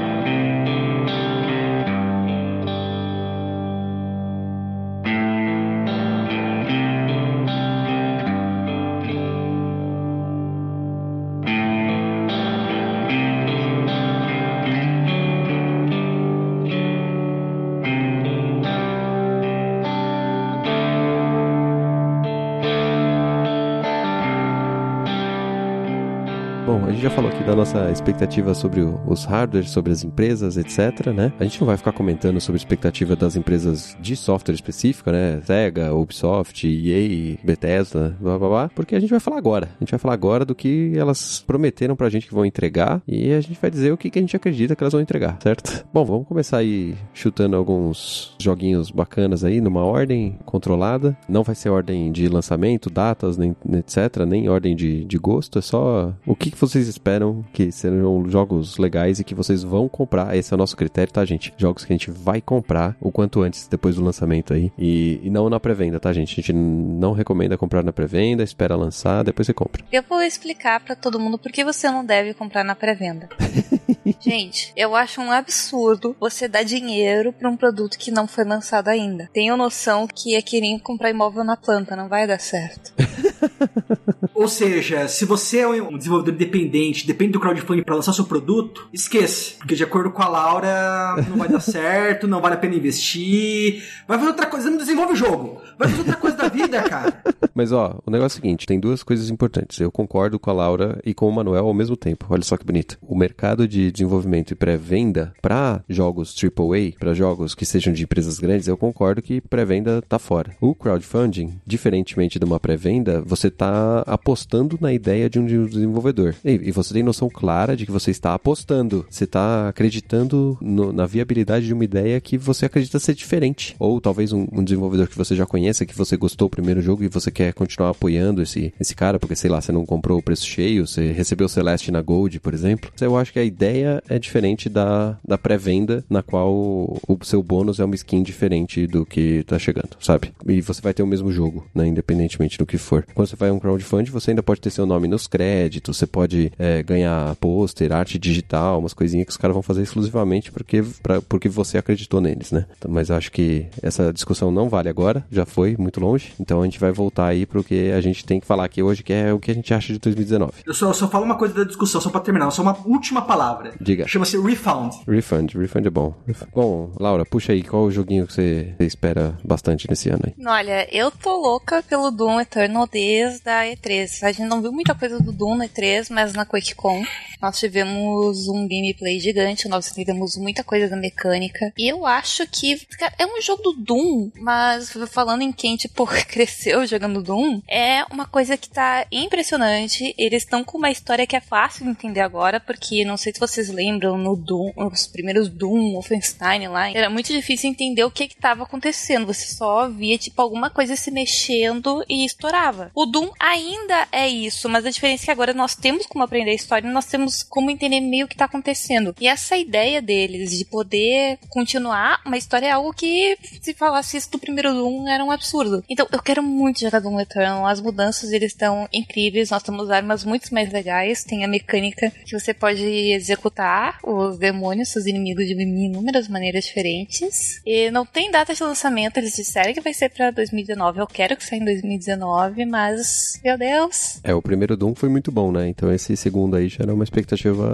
da nossa expectativa sobre os hardwares, sobre as empresas, etc, né? A gente não vai ficar comentando sobre a expectativa das empresas de software específica, né? Sega, Ubisoft, EA, Bethesda, blá blá blá, porque a gente vai falar agora. A gente vai falar agora do que elas prometeram pra gente que vão entregar e a gente vai dizer o que, que a gente acredita que elas vão entregar, certo? Bom, vamos começar aí chutando alguns joguinhos bacanas aí numa ordem controlada. Não vai ser ordem de lançamento, datas, nem etc, nem ordem de, de gosto, é só o que, que vocês esperam que sejam jogos legais e que vocês vão comprar. Esse é o nosso critério, tá, gente? Jogos que a gente vai comprar o quanto antes, depois do lançamento aí. E, e não na pré-venda, tá, gente? A gente não recomenda comprar na pré-venda, espera lançar, depois você compra. Eu vou explicar pra todo mundo por que você não deve comprar na pré-venda. Gente, eu acho um absurdo você dar dinheiro pra um produto que não foi lançado ainda. Tenho noção que é querer comprar imóvel na planta, não vai dar certo. Ou seja, se você é um desenvolvedor independente, depende do crowdfunding pra lançar seu produto, esqueça. Porque de acordo com a Laura, não vai dar certo, não vale a pena investir. Vai fazer outra coisa, não desenvolve o jogo. Fazer outra coisa da vida, cara. Mas ó, o negócio é o seguinte, tem duas coisas importantes. Eu concordo com a Laura e com o Manuel ao mesmo tempo. Olha só que bonito. O mercado de desenvolvimento e pré-venda para jogos AAA, para jogos que sejam de empresas grandes, eu concordo que pré-venda tá fora. O crowdfunding, diferentemente de uma pré-venda, você tá apostando na ideia de um desenvolvedor. E, você tem noção clara de que você está apostando. Você está acreditando no, na viabilidade de uma ideia que você acredita ser diferente. Ou talvez um, um desenvolvedor que você já conheça, que você gostou do primeiro jogo e você quer continuar apoiando esse, esse cara, porque sei lá, você não comprou o preço cheio, você recebeu o Celeste na Gold, por exemplo. Eu acho que a ideia é diferente da, da pré-venda, na qual o seu bônus é uma skin diferente do que tá chegando, sabe? E você vai ter o mesmo jogo, né? Independentemente do que for. Quando você vai um crowdfunding, você ainda pode ter seu nome nos créditos, você pode é, ganhar pôster, arte digital, umas coisinhas que os caras vão fazer exclusivamente porque, pra, porque você acreditou neles, né? Então, mas acho que essa discussão não vale agora, já foi muito longe. Então a gente vai voltar aí pro que a gente tem que falar aqui hoje, que é o que a gente acha de 2019. Eu só, eu só falo uma coisa da discussão, só pra terminar, só uma última palavra. Diga. Chama-se refund. Refund, refund é bom. Bom, Laura, puxa aí, qual o joguinho que você, você espera bastante nesse ano aí? Olha, eu tô louca pelo Doom Eternal desde a E3. A gente não viu muita coisa do Doom na E3, mas na QuakeCon nós tivemos um gameplay gigante, nós entendemos muita coisa da mecânica. E eu acho que cara, é um jogo do Doom, mas falando em quem, tipo, cresceu jogando Doom, é uma coisa que tá impressionante. Eles estão com uma história que é fácil de entender agora, porque não sei se vocês lembram, no Doom, os primeiros Doom, Wolfenstein lá, era muito difícil entender o que que tava acontecendo. Você só via, tipo, alguma coisa se mexendo e estourava. O Doom ainda é isso, mas a diferença é que agora nós temos como aprender a história e nós temos como entender meio que tá acontecendo. E essa ideia deles de poder continuar uma história é algo que, se falasse isso do primeiro Doom, era um absurdo. Então, eu quero muito jogar Doom Eternal. As mudanças, eles estão incríveis. Nós temos armas muito mais legais. Tem a mecânica que você pode executar os demônios, seus inimigos de inúmeras maneiras diferentes. E não tem data de lançamento. Eles disseram que vai ser pra 2019. Eu quero que saia em 2019, mas, meu Deus. É, o primeiro Doom foi muito bom, né? Então esse segundo aí já era uma expectativa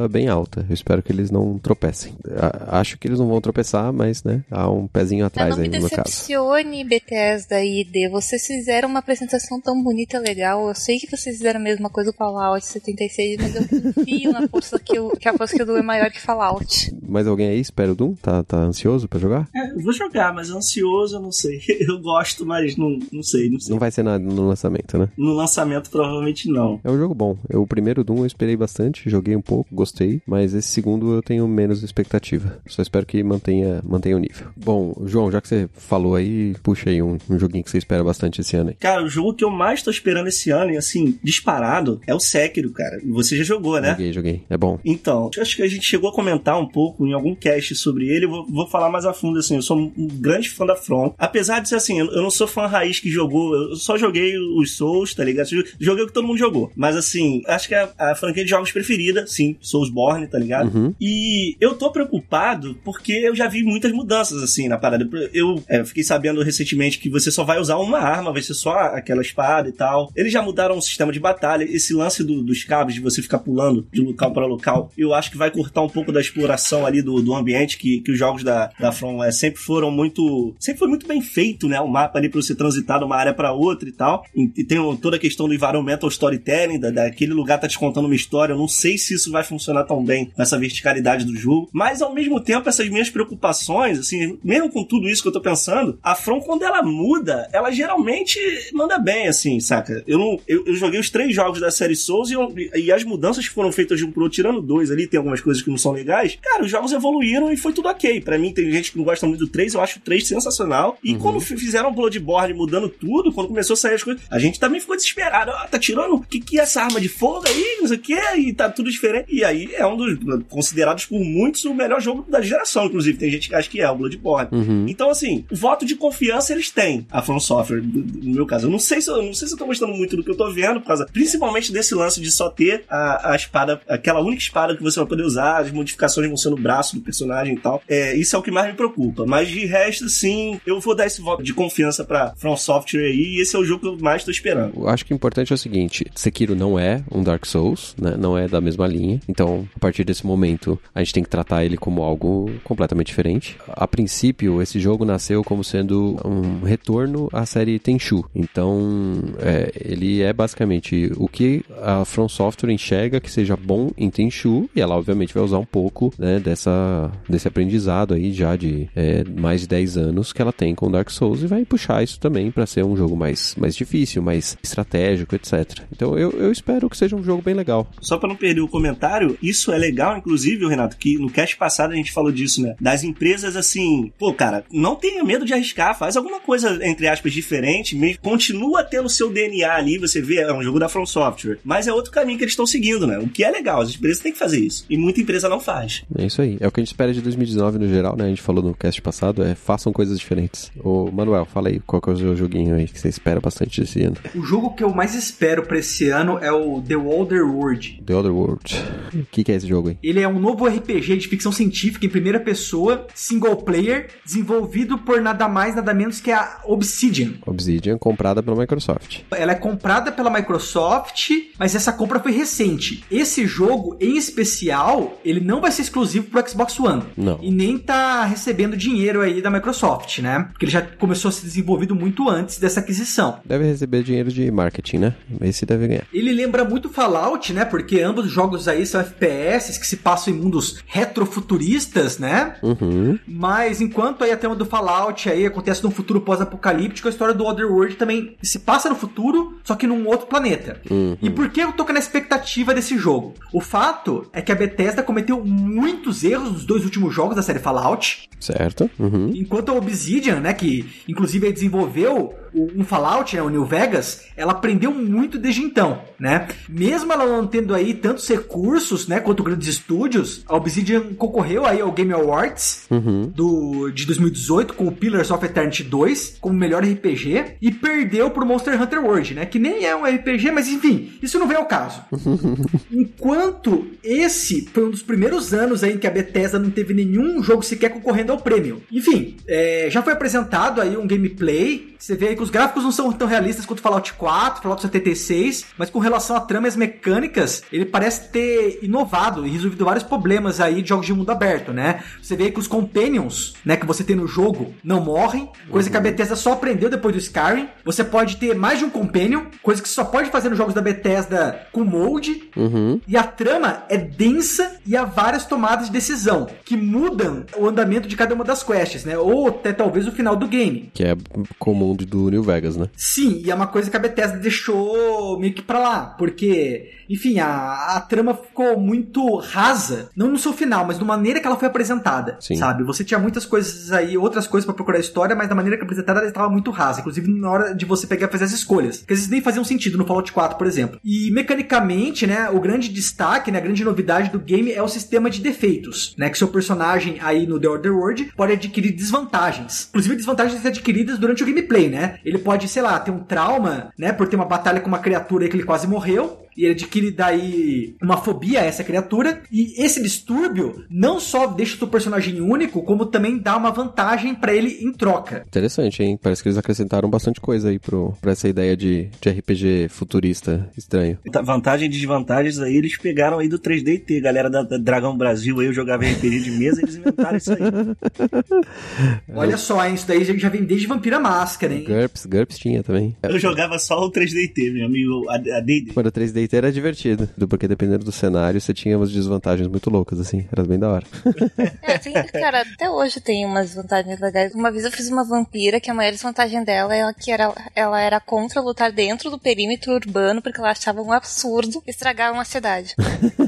bem alta. Eu espero que eles não tropecem. A acho que eles não vão tropeçar, mas, né, há um pezinho atrás aí, no meu caso. Não me decepcione, Bethesda e ID. Vocês fizeram uma apresentação tão bonita e legal. Eu sei que vocês fizeram a mesma coisa com Fallout 76, mas eu confio na força que, eu, que a força que o Doom é maior que Fallout. Mas alguém aí espera o Doom? Tá, tá ansioso pra jogar? É, eu vou jogar, mas ansioso eu não sei. Eu gosto, mas não, não sei, não sei. Não vai ser na, no lançamento, né? No lançamento provavelmente não. É um jogo bom. Eu, o primeiro Doom eu esperei bastante, joguei um pouco, gostei, mas esse segundo eu tenho menos expectativa. Só espero que mantenha, mantenha o nível. Bom, João, já que você falou aí, puxa aí um, um joguinho que você espera bastante esse ano aí. Cara, o jogo que eu mais tô esperando esse ano, e assim, disparado, é o Sekiro, cara. Você já jogou, né? Joguei, joguei. É bom. Então, acho que a gente chegou a comentar um pouco em algum cast sobre ele. Vou, vou falar mais a fundo, assim. Eu sou um grande fã da From. Apesar de ser assim, eu não sou fã raiz que jogou. Eu só joguei os Souls, tá ligado? Joguei o que todo mundo jogou. Mas assim, acho que é a, a franquia de jogos preferida, sim, Soulsborne, tá ligado? Uhum. E eu tô preocupado porque eu já vi muitas mudanças, assim, na parada. Eu é, fiquei sabendo recentemente que você só vai usar uma arma, vai ser só aquela espada e tal. Eles já mudaram o sistema de batalha. Esse lance do, dos cabos, de você ficar pulando de local para local, eu acho que vai cortar um pouco da exploração ali do, do ambiente que, que os jogos da, da From é, sempre foram muito. Sempre foi muito bem feito, né? O mapa ali pra você transitar de uma área para outra e tal. E, e tem toda a questão do environmental storytelling, da, daquele lugar tá te contando uma história. Eu não sei se isso vai funcionar tão bem nessa verticalidade do jogo. Mas ao mesmo tempo, essas minhas preocupações, assim, mesmo com tudo isso que eu tô pensando, a From, quando ela muda, ela geralmente manda bem, assim, saca? Eu, não, eu, eu joguei os três jogos da série Souls e, eu, e as mudanças que foram feitas de um pro outro, tirando dois ali, tem algumas coisas que não são legais. Cara, os jogos evoluíram e foi tudo ok. Pra mim, tem gente que não gosta muito do 3, eu acho o 3 sensacional. E uhum. quando fizeram o Bloodborne mudando tudo, quando começou a sair as coisas, a gente também ficou desesperado. Ah, tá tirando o que, que é essa arma de fogo aí? Não sei o que, e tá tudo diferente. E aí é um dos considerados por muitos o melhor jogo da geração, inclusive. Tem gente que acha que é o Bloodborne. Uhum. Então, assim, o voto de confiança eles têm, a From Software, no meu caso. Eu não sei se eu, não sei se eu tô gostando muito do que eu tô vendo, por causa, principalmente desse lance de só ter a, a espada, aquela única espada que você vai poder usar, as modificações vão ser no braço do personagem e tal. É, isso é o que mais me preocupa. Mas de resto, sim, eu vou dar esse voto de confiança pra From Software aí, e esse é o jogo que eu mais tô esperando. Eu acho que o importante é o seguinte: Sekiro não é um Dark Souls, né? Não é da mesma linha. Então, a partir desse momento, a gente tem que tratar ele como algo completamente diferente. A princípio, esse jogo nasceu como sendo um retorno à série Tenchu. Então, é, ele é basicamente o que a From Software enxerga que seja bom em Tenchu, e ela obviamente vai usar um pouco né, dessa, desse aprendizado aí já de é, mais de 10 anos que ela tem com Dark Souls e vai puxar isso também para ser um jogo mais, mais difícil, mais estratégico, etc. Então eu, eu espero que seja um jogo bem legal. Só para não perder o comentário, isso é legal, inclusive, Renato, que no cast passado a gente falou disso, né? Das empresas assim, pô, cara, não tenha medo de arriscar, faz alguma coisa, entre aspas, diferente, mesmo, continua tendo seu DNA ali, você vê, é um jogo da From Software, mas é outro caminho que eles estão seguindo, né? O que é legal, as empresas têm que fazer isso. E muita empresa não faz. É isso aí. É o que a gente espera de 2019 no geral, né? A gente falou no cast passado, é façam coisas diferentes. Ô, Manuel, fala aí, qual que é o seu joguinho aí que você espera bastante desse ano? O jogo que eu mais espero pra esse ano é o The Older World. The Other World. O que, que é esse jogo aí? Ele é um novo RPG de ficção científica em primeira pessoa, single player, desenvolvido por nada mais, nada menos que a Obsidian. Obsidian, comprada pela Microsoft. Ela é comprada pela Microsoft, mas essa compra foi recente. Esse jogo, em especial, ele não vai ser exclusivo pro Xbox One. Não. E nem tá recebendo dinheiro aí da Microsoft, né? Porque ele já começou a ser desenvolvido muito antes dessa aquisição. Deve receber dinheiro de marketing, né? Esse deve ganhar. Ele lembra muito Fallout, né? Porque ambos os jogos aí são FPS que se passam em mundos retrofuturistas, né? Uhum. Mas enquanto aí a tema do Fallout aí acontece num futuro pós-apocalíptico, a história do Otherworld também se passa no futuro, só que num outro planeta. Uhum. E por que eu tô na expectativa desse jogo? O fato é que a Bethesda cometeu muitos erros nos dois últimos jogos da série Fallout, Certo? Uhum. enquanto a Obsidian, né, que inclusive desenvolveu um Fallout, né, o New Vegas, ela aprendeu muito desde então, né? Mesmo ela não tendo aí tantos recursos, né, quanto grandes estúdios, a Obsidian concorreu aí ao Game Awards Uhum. do, de 2018 com o Pillars of Eternity 2 como melhor RPG e perdeu pro Monster Hunter World, né? Que nem é um RPG, mas enfim, isso não vem ao caso. Enquanto esse foi um dos primeiros anos aí em que a Bethesda não teve nenhum jogo sequer concorrendo ao prêmio. Enfim, é, já foi apresentado aí um gameplay. Você vê aí que os gráficos não são tão realistas quanto Fallout 4, Fallout 76, mas com relação à trama e as mecânicas, ele parece ter inovado e resolvido vários problemas aí de jogos de mundo aberto, né? Você vê que os companions, né, que você tem no jogo, não morrem, coisa que a Bethesda só aprendeu depois do Skyrim. Você pode ter mais de um companion, coisa que você só pode fazer nos jogos da Bethesda com mode. Uhum. E a trama é densa e há várias tomadas de decisão que mudam o andamento de cada uma das quests, né? Ou até talvez o final do game. Que é comum de- do New Vegas, né? Sim, e é uma coisa que a Bethesda deixou meio que pra lá, porque, enfim, a, a trama ficou muito rasa, não no seu final, mas na maneira que ela foi apresentada, Sim. sabe? Você tinha muitas coisas aí, outras coisas pra procurar a história, mas da maneira que apresentada ela estava muito rasa, inclusive na hora de você pegar e fazer as escolhas, que às vezes nem faziam sentido no Fallout 4, por exemplo. E mecanicamente, né, o grande destaque, né, a grande novidade do game é o sistema de defeitos, né, que seu personagem aí no The Order World pode adquirir desvantagens, inclusive desvantagens adquiridas durante o gameplay, né? Ele pode, sei lá, ter um trauma, né, por ter uma batalha com uma criatura que ele quase morreu, e ele adquire daí uma fobia a essa criatura, e esse distúrbio não só deixa o seu personagem único, como também dá uma vantagem pra ele em troca. Interessante, hein? Parece que eles acrescentaram bastante coisa aí pro, pra essa ideia de, de RPG futurista estranho. Tá, Vantagem e desvantagens aí, eles pegaram aí do 3DT, galera da, da Dragão Brasil aí, eu jogava RPG de mesa, eles inventaram isso aí. Olha só, hein, isso daí já- já vem desde Vampira Máscara, hein? GURPS, GURPS tinha também. Eu jogava só o 3DT, meu amigo, a, a D&D. Quando o 3D era divertido, porque dependendo do cenário, você tinha umas desvantagens muito loucas, assim. Era bem da hora. É, tem, cara, até hoje tem umas vantagens legais. Uma vez eu fiz uma vampira que a maior desvantagem dela é que era, ela era contra lutar dentro do perímetro urbano porque ela achava um absurdo estragar uma cidade.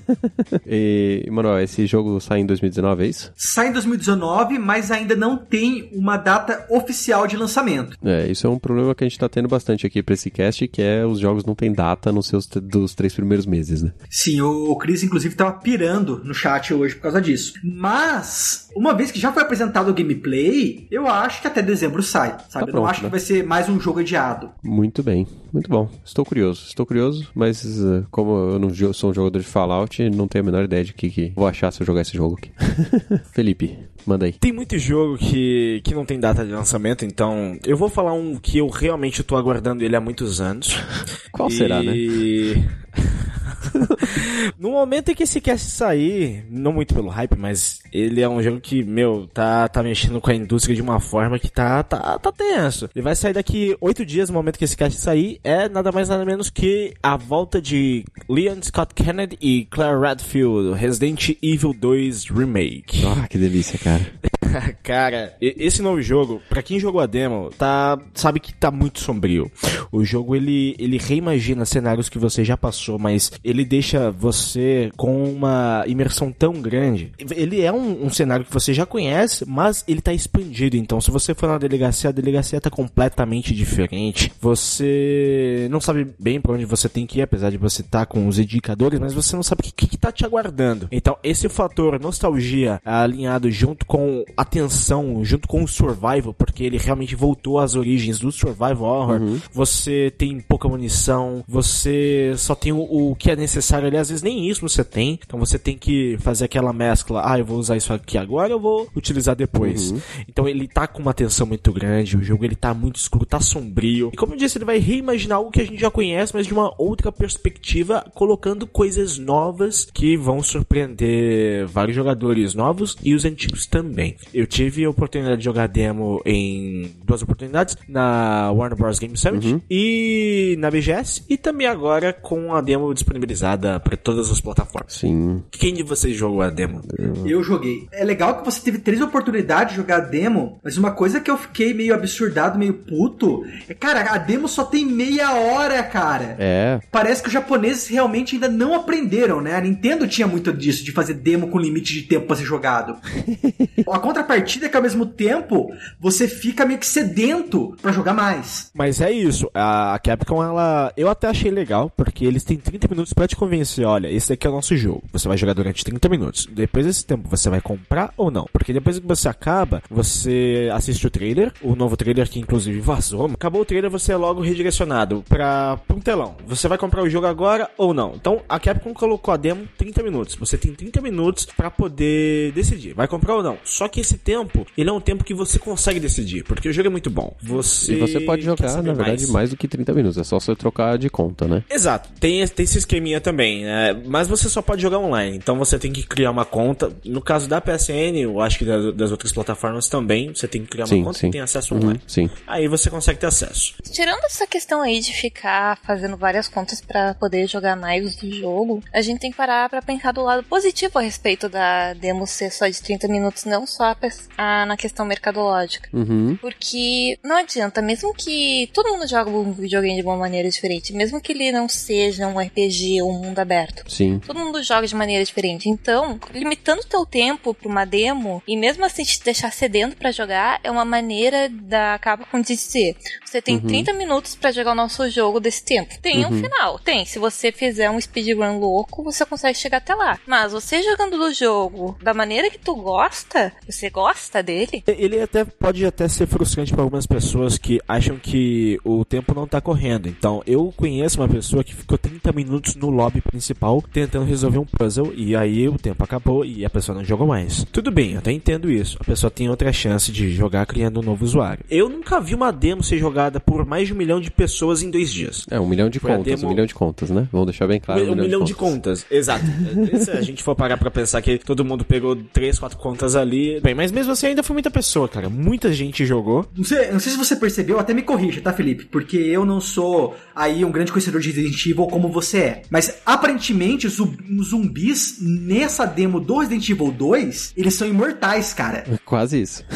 e, Manuel, esse jogo sai em 2019, é isso? Sai em 2019, mas ainda não tem uma data oficial de lançamento. É, isso é um problema que a gente tá tendo bastante aqui pra esse cast, que é os jogos não têm data nos seus dos três primeiros meses, né? Sim, o, Chris, inclusive, tava pirando no chat hoje por causa disso. Mas, uma vez que já foi apresentado o gameplay, eu acho que até dezembro sai, sabe? eu pronto, não acho né? que vai ser mais um jogo adiado. Muito bem, muito bom. Estou curioso, estou curioso, mas uh, como eu não sou um jogador de Fallout, não tenho a menor ideia de que, que vou achar se eu jogar esse jogo aqui. Felipe, manda aí. Tem muito jogo que, que não tem data de lançamento, então eu vou falar um que eu realmente tô aguardando ele há muitos anos. Qual será, né? No momento em que esse cast sair, não muito pelo hype, mas ele é um jogo que, meu, tá, tá mexendo com a indústria de uma forma que tá, tá, tá tenso. Ele vai sair daqui oito dias, no momento que esse cast sair, é nada mais nada menos que a volta de Leon Scott Kennedy e Claire Redfield, Resident Evil 2 Remake. Ah, que delícia, cara. Cara, esse novo jogo, para quem jogou a demo, tá, sabe que tá muito sombrio. O jogo ele ele reimagina cenários que você já passou, mas ele deixa você com uma imersão tão grande. Ele é um, um cenário que você já conhece, mas ele tá expandido. Então, se você for na delegacia, a delegacia tá completamente diferente. Você não sabe bem para onde você tem que ir, apesar de você estar tá com os indicadores, mas você não sabe o que, que tá te aguardando. Então, esse fator nostalgia alinhado junto com atenção junto com o survival, porque ele realmente voltou às origens do survival horror. Uhum. Você tem pouca munição, você só tem o, o, que é necessário ali, às vezes nem isso você tem. Então você tem que fazer aquela mescla, ah, eu vou usar isso aqui agora, eu vou utilizar depois. Uhum. Então ele tá com uma atenção muito grande, o jogo ele tá muito escuro, tá sombrio. E como eu disse, ele vai reimaginar algo que a gente já conhece, mas de uma outra perspectiva, colocando coisas novas que vão surpreender vários jogadores novos e os antigos também. Eu tive a oportunidade de jogar demo em duas oportunidades, na Warner Bros. Game Summit uhum. e na BGS, e também agora com a demo disponibilizada para todas as plataformas. Sim. Quem de vocês jogou a demo? Eu joguei. É legal que você teve três oportunidades de jogar a demo, mas uma coisa que eu fiquei meio absurdado, meio puto, é, cara, a demo só tem meia hora, cara. É. Parece que os japoneses realmente ainda não aprenderam, né? A Nintendo tinha muito disso, de fazer demo com limite de tempo para ser jogado. a contrapartida é que ao mesmo tempo você fica meio que sedento para jogar mais. Mas é isso, a Capcom ela, eu até achei legal, porque eles têm 30 minutos para te convencer, olha, esse aqui é o nosso jogo. Você vai jogar durante 30 minutos. Depois desse tempo você vai comprar ou não? Porque depois que você acaba, você assiste o trailer, o novo trailer que inclusive vazou. Acabou o trailer, você é logo redirecionado para um telão. Você vai comprar o jogo agora ou não? Então a Capcom colocou a demo 30 minutos. Você tem 30 minutos para poder decidir, vai comprar ou não. Só que esse tempo, ele é um tempo que você consegue decidir, porque o jogo é muito bom. Você E você pode jogar, na verdade, mais. mais do que 30 minutos, é só você trocar de conta, né? Exato. Tem, tem esse esqueminha também, né? Mas você só pode jogar online, então você tem que criar uma conta. No caso da PSN, eu acho que das, das outras plataformas também, você tem que criar uma sim, conta sim. e tem acesso uhum, online. Sim. Aí você consegue ter acesso. Tirando essa questão aí de ficar fazendo várias contas para poder jogar mais do jogo, a gente tem que parar para pensar do lado positivo a respeito da demo ser só de 30 minutos, não só a, na questão mercadológica. Uhum. Porque não adianta, mesmo que todo mundo joga um videogame de uma maneira diferente, mesmo que ele não seja um RPG ou um mundo aberto. Sim. Todo mundo joga de maneira diferente. Então, limitando o teu tempo pra uma demo e mesmo assim te deixar sedento para jogar é uma maneira da Capcom de dizer: você tem Uhum. 30 minutos para jogar o nosso jogo desse tempo. Tem um Uhum. final, tem. Se você fizer um speedrun louco, você consegue chegar até lá. Mas você jogando do jogo da maneira que tu gosta, você gosta dele, Ele até pode até ser frustrante para algumas pessoas que acham que o tempo não tá correndo. Então, eu conheço uma pessoa que ficou 30 minutos no lobby principal tentando resolver um puzzle e aí o tempo acabou e a pessoa não jogou mais. Tudo bem, eu até entendo isso. A pessoa tem outra chance de jogar criando um novo usuário. Eu nunca vi uma demo ser jogada por mais de um milhão de pessoas em dois dias. É, um milhão de Foi contas, demo- um milhão de contas, né? Vamos deixar bem claro. um milhão de contas, exato. Se a gente for parar pra pensar que todo mundo pegou três, quatro contas ali. Bem, mas mesmo assim ainda foi muita pessoa, cara. Muita gente jogou. Não sei, não sei se você percebeu, até me corrija, tá, Felipe? Porque eu não sou aí um grande conhecedor de Resident Evil como você é. Mas aparentemente os zu- os zumbis nessa demo do Resident Evil 2, eles são imortais, cara. Quase isso.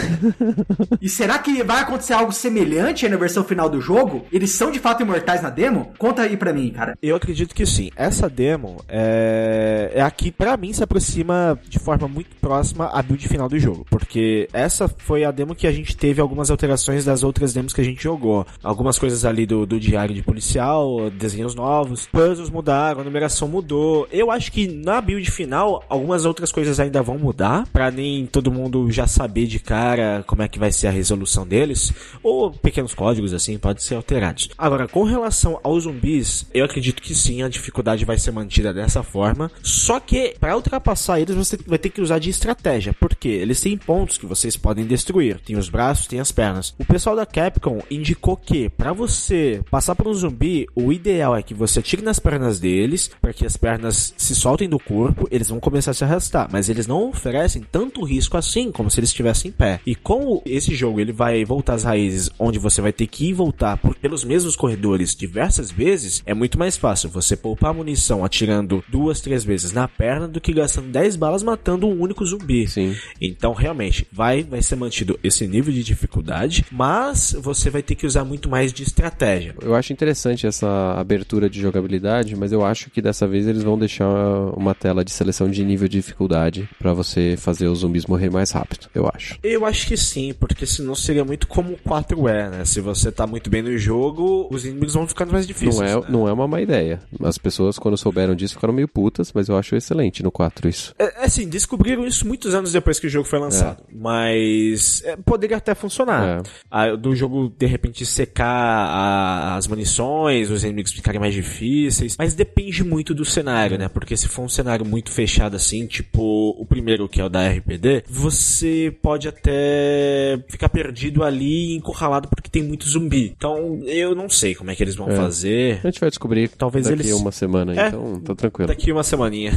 E será que vai acontecer algo semelhante aí na versão final do jogo? Eles são de fato imortais na demo? Conta aí pra mim, cara. Eu acredito que sim. Essa demo é, é a que, pra mim, se aproxima de forma muito próxima à build final do jogo. Porque essa foi a demo que a gente teve algumas alterações das outras demos que a gente jogou. Algumas coisas ali do, do diário de policial, desenhos novos, puzzles mudaram, a numeração mudou. Eu acho que na build final, algumas outras coisas ainda vão mudar, pra nem todo mundo já saber de cara como é que vai ser a resolução deles, ou pequenos códigos assim podem ser alterados. Agora, com relação aos zumbis, eu acredito que sim, a dificuldade vai ser mantida dessa forma, só que para ultrapassar eles você vai ter que usar de estratégia, porque eles têm tem pontos que vocês podem destruir. Tem os braços, tem as pernas. O pessoal da Capcom indicou que para você passar por um zumbi, o ideal é que você atire nas pernas deles, para que as pernas se soltem do corpo, eles vão começar a se arrastar, mas eles não oferecem tanto risco assim como se eles estivessem em pé. E como esse jogo ele vai voltar às raízes, onde você vai ter que ir e voltar por, pelos mesmos corredores diversas vezes, é muito mais fácil você poupar munição atirando duas, três vezes na perna do que gastando 10 balas matando um único zumbi. Sim. Então, realmente, vai, vai ser mantido esse nível de dificuldade, mas você vai ter que usar muito mais de estratégia. Eu acho interessante essa abertura de jogabilidade, mas eu acho que dessa vez eles vão deixar uma tela de seleção de nível de dificuldade para você fazer os zumbis morrer mais rápido, eu acho. Eu acho que sim, porque senão seria muito como o 4 é, né? Se você tá muito bem no jogo, os inimigos vão ficando mais difíceis. Não é, né? não é uma má ideia. As pessoas, quando souberam disso, ficaram meio putas, mas eu acho excelente no 4 isso. É, é assim, descobriram isso muitos anos depois que o jogo foi lançado. Mas é, poderia até funcionar. É. Ah, do jogo, de repente, secar a- as munições, os inimigos ficarem mais difíceis. Mas depende muito do cenário, né? Porque se for um cenário muito fechado assim, tipo o primeiro, que é o da RPD, você pode até ficar perdido ali, encurralado, porque tem muito zumbi. Então, eu não sei como é que eles vão É. fazer. A gente vai descobrir Talvez daqui eles- uma semana, É. então tá tranquilo. Daqui uma semaninha.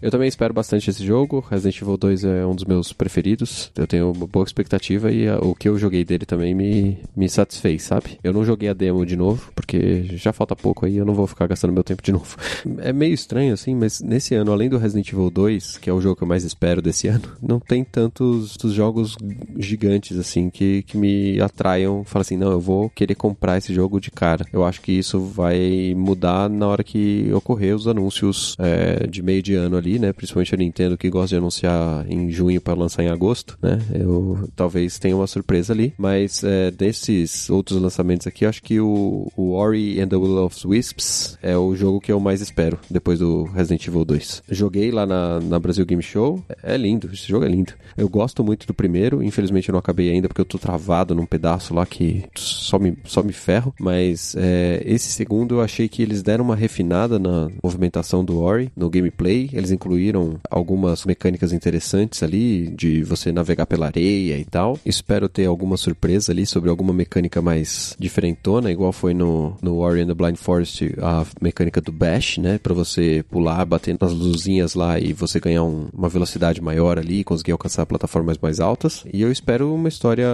Eu também espero bastante esse jogo. Resident Evil 2 é um dos meus preferidos. Eu tenho uma boa expectativa e a- o que eu joguei dele também me, me satisfez, sabe? Eu não joguei a demo de novo, porque já falta pouco aí, eu não vou ficar gastando meu tempo de novo. É meio estranho assim, mas nesse ano, além do Resident Evil 2, que é o jogo que eu mais espero desse ano, não tem tantos os jogos gigantes assim que, que me atraiam. Fala assim, não, eu vou querer comprar esse jogo de cara. Eu acho que isso vai mudar na hora que ocorrer os anúncios é, de meio de ano ali, né? Principalmente a Nintendo que gosta de anunciar em junho para lançar em agosto, né? Eu talvez tenha uma surpresa ali, mas é, desses outros lançamentos aqui, eu acho que o, o Ori and the Will of Wisps é o jogo que eu mais espero depois do Resident Evil 2. Joguei lá na, na Brasil Game Show, é lindo, esse jogo é lindo. Eu gosto muito do primeiro, infelizmente eu não acabei ainda porque eu tô travado num pedaço lá que só me, só me ferro, mas é, esse segundo eu achei que eles deram uma refinada na movimentação do Ori, no gameplay, eles incluíram algumas mecânicas interessantes ali, de você navegar pela areia e tal. Espero ter alguma surpresa ali sobre alguma mecânica mais diferentona, igual foi no, no and the Blind Forest, a mecânica do Bash, né, pra você pular, bater nas luzinhas lá e você ganhar um- uma velocidade maior ali, conseguir alcançar plataformas mais altas. E eu espero uma história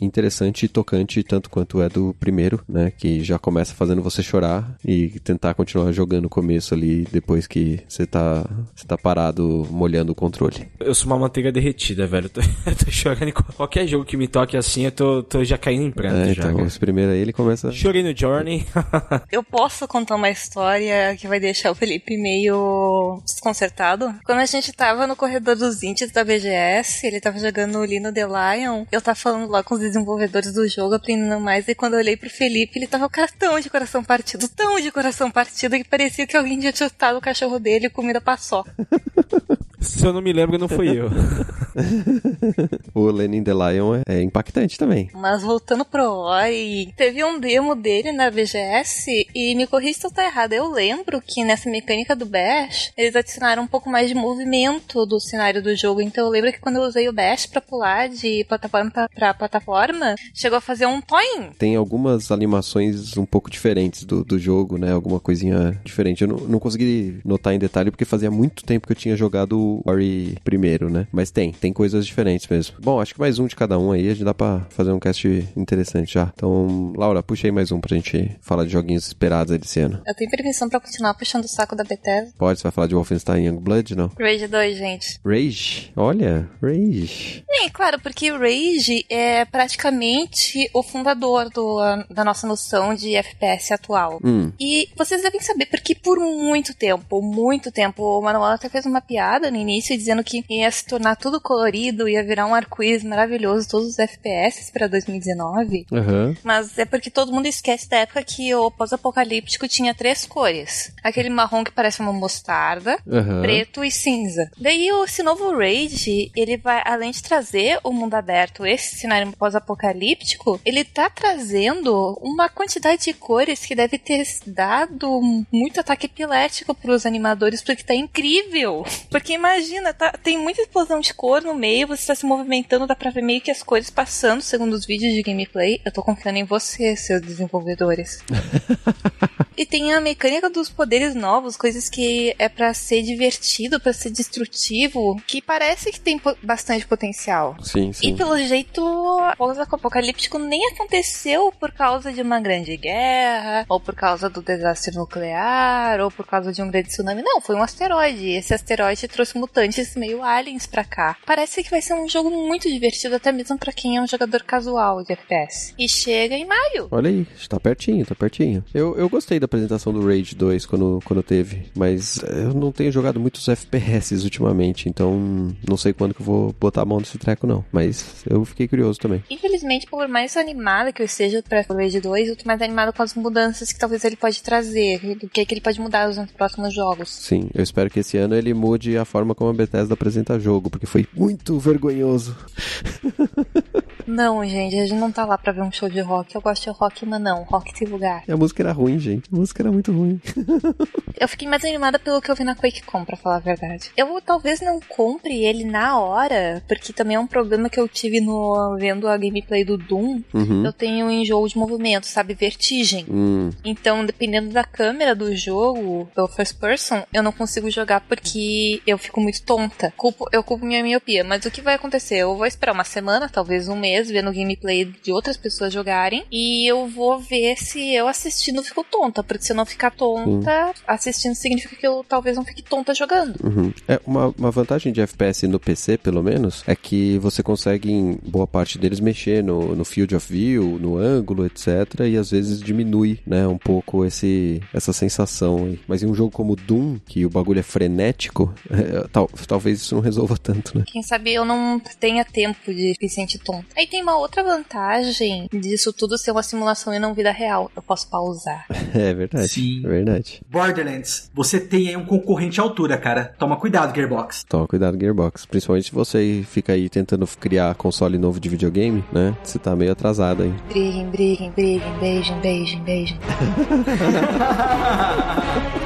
interessante e tocante, tanto quanto é do primeiro, né? Que já começa fazendo você chorar e tentar continuar jogando o começo ali depois que você tá, você tá parado molhando o controle. Eu sou uma manteiga derretida, velho. Eu tô, eu tô chorando em qualquer jogo que me toque assim, eu tô, tô já caindo em pranto É, já. então, cara. esse primeiro aí ele começa. Chorei no Journey. Eu posso contar uma história que vai deixar o Felipe meio desconcertado? Quando a gente tava no corredor dos indies da BGS, ele tava jogando o Lino The Lion, eu tava falando lá com os desenvolvedores do jogo, aprendendo mais, e quando eu olhei pro Felipe, ele tava com cara tão de coração partido, tão de coração partido, que parecia que alguém tinha chutado o cachorro dele e comida passou. Se eu não me lembro, não fui eu. O Lenin the Lion é, é impactante também. Mas voltando pro Ori, teve um demo dele na BGS e me corrija se eu tô errado. Eu lembro que nessa mecânica do Bash, eles adicionaram um pouco mais de movimento do cenário do jogo. Então eu lembro que quando eu usei o Bash pra pular de plataforma pra, pra plataforma, chegou a fazer um toin. Tem algumas animações um pouco diferentes do, do jogo, né? Alguma coisinha diferente. Eu não, não consegui notar em detalhe porque fazia muito tempo que eu tinha jogado o Ori primeiro, né? Mas tem, tem coisas diferentes mesmo. Bom, acho que mais um de cada um aí, a gente dá pra fazer um cast interessante já. Então, Laura, puxa aí mais um pra gente falar de joguinhos esperados aí desse ano. Eu tenho permissão pra continuar puxando o saco da Bethesda. Pode, você vai falar de Wolfenstein Youngblood, não? Rage 2, gente. Rage? Olha, Rage. Sim, claro, porque Rage é praticamente o fundador do, da nossa noção de FPS atual. Hum, E vocês devem saber, porque por muito tempo, muito tempo, o Manuel até fez uma piada no início dizendo que ia se tornar tudo colorido, ia virar um arco-íris maravilhoso, todos os FPS pra 2019. aham. Mas é porque todo mundo esquece da época que o pós-apocalíptico tinha três cores: aquele marrom que parece uma mostarda, Aham. preto e cinza. Daí o- esse novo Rage, ele vai, além de trazer o mundo aberto, esse cenário pós-apocalíptico, ele tá trazendo uma quantidade de cores que deve ter dado muito ataque epilético pros animadores, porque tá incrível. Porque imagina, tá- tem muita explosão de ator no meio, você está se movimentando, dá pra ver meio que as coisas passando segundo os vídeos de gameplay. Eu tô confiando em você, seus desenvolvedores. E tem a mecânica dos poderes novos, coisas que é para ser divertido, para ser destrutivo, que parece que tem bastante potencial. Sim, sim. E pelo jeito, o pós-apocalíptico nem aconteceu por causa de uma grande guerra, ou por causa do desastre nuclear, ou por causa de um grande tsunami. Não, foi um asteroide. Esse asteroide trouxe mutantes meio aliens pra cá. Parece que vai ser um jogo muito divertido, até mesmo para quem é um jogador casual de FPS. E chega em maio. Olha aí, está pertinho, tá pertinho. Eu, eu gostei da apresentação do Rage 2 quando, quando teve, mas eu não tenho jogado muitos FPS ultimamente, então não sei quando que eu vou botar a mão nesse treco não, mas eu fiquei curioso também. Infelizmente, por mais animada que eu esteja para o Rage 2, eu tô mais animada com as mudanças que talvez ele pode trazer, do que, que ele pode mudar nos próximos jogos. Sim, eu espero que esse ano ele mude a forma como a Bethesda apresenta jogo, porque foi muito vergonhoso. Não, gente, a gente não tá lá pra ver um show de rock. Eu gosto de rock, mas não, rock tem lugar. E a música era ruim, gente. A música era muito ruim. eu fiquei mais animada pelo que eu vi na QuakeCon, pra falar a verdade. Eu talvez não compre ele na hora, porque também é um problema que eu tive no vendo a gameplay do Doom. Uhum. Eu tenho um enjoo de movimento, sabe? Vertigem. Hum, Então, dependendo da câmera do jogo, pelo first person, eu não consigo jogar porque eu fico muito tonta. Culpo, eu culpo minha miopia. Mas o que vai acontecer? Eu vou esperar uma semana, talvez um mês, vendo gameplay de outras pessoas jogarem. E eu vou ver se eu assistindo fico tonta. Porque se eu não ficar tonta, assistindo significa que eu talvez não fique tonta jogando. uhum. É, uma, uma vantagem de FPS no PC, pelo menos, é que você consegue, em boa parte deles, mexer no, no field of view, no ângulo, etc. E às vezes diminui, né, um pouco esse, essa sensação. aí. Mas em um jogo como Doom, que o bagulho é frenético, é, tal, talvez isso não resolva tanto, né? Quem sabe eu não tenha tempo de me sentir tonta. Aí tem uma outra vantagem disso tudo ser uma simulação e não vida real. Eu posso pausar. É verdade. Sim. É verdade. Borderlands, você tem aí um concorrente à altura, cara. Toma cuidado, Gearbox. Toma cuidado, Gearbox. Principalmente se você fica aí tentando criar console novo de videogame, né? Você tá meio atrasado aí. Briguem, briguem, briguem, beijem, beijem, beijem.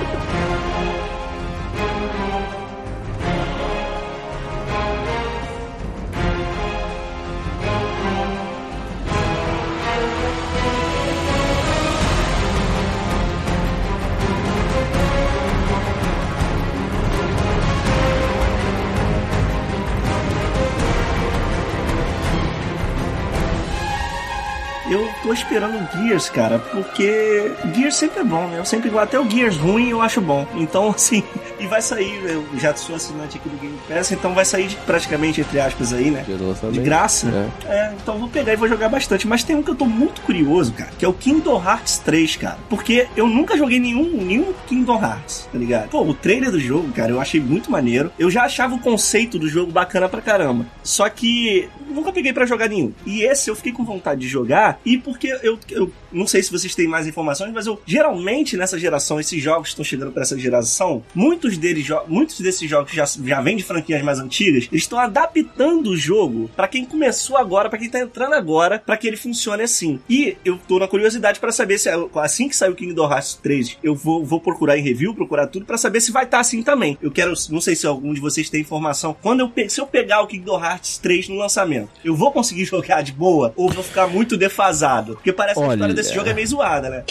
esperando o Gears, cara, porque Gears sempre é bom, né? Eu sempre até o Gears ruim eu acho bom. Então, assim, e vai sair, eu já sou assinante aqui do Game Pass, então vai sair de- praticamente, entre aspas, aí, né? De graça. É. É, então vou pegar e vou jogar bastante. Mas tem um que eu tô muito curioso, cara, que é o Kingdom Hearts 3, cara. Porque eu nunca joguei nenhum, nenhum Kingdom Hearts, tá ligado? Pô, o trailer do jogo, cara, eu achei muito maneiro. Eu já achava o conceito do jogo bacana pra caramba. Só que nunca peguei pra jogar nenhum. E esse eu fiquei com vontade de jogar. E porque eu, eu não sei se vocês têm mais informações, mas eu geralmente nessa geração, esses jogos que estão chegando pra essa geração, muitos deles, muitos desses jogos já, já vêm de franquias mais antigas, eles estão adaptando o jogo pra quem começou agora, pra quem tá entrando agora, pra que ele funcione assim. E eu tô na curiosidade pra saber se assim que sair o Kingdom Hearts 3, eu vou, vou procurar em review, procurar tudo pra saber se vai estar assim também. Eu quero, não sei se algum de vocês tem informação. Quando eu se eu pegar o Kingdom Hearts 3 no lançamento, eu vou conseguir jogar de boa ou vou ficar muito defasado? Porque parece que a Olha, história desse jogo é meio zoada, né?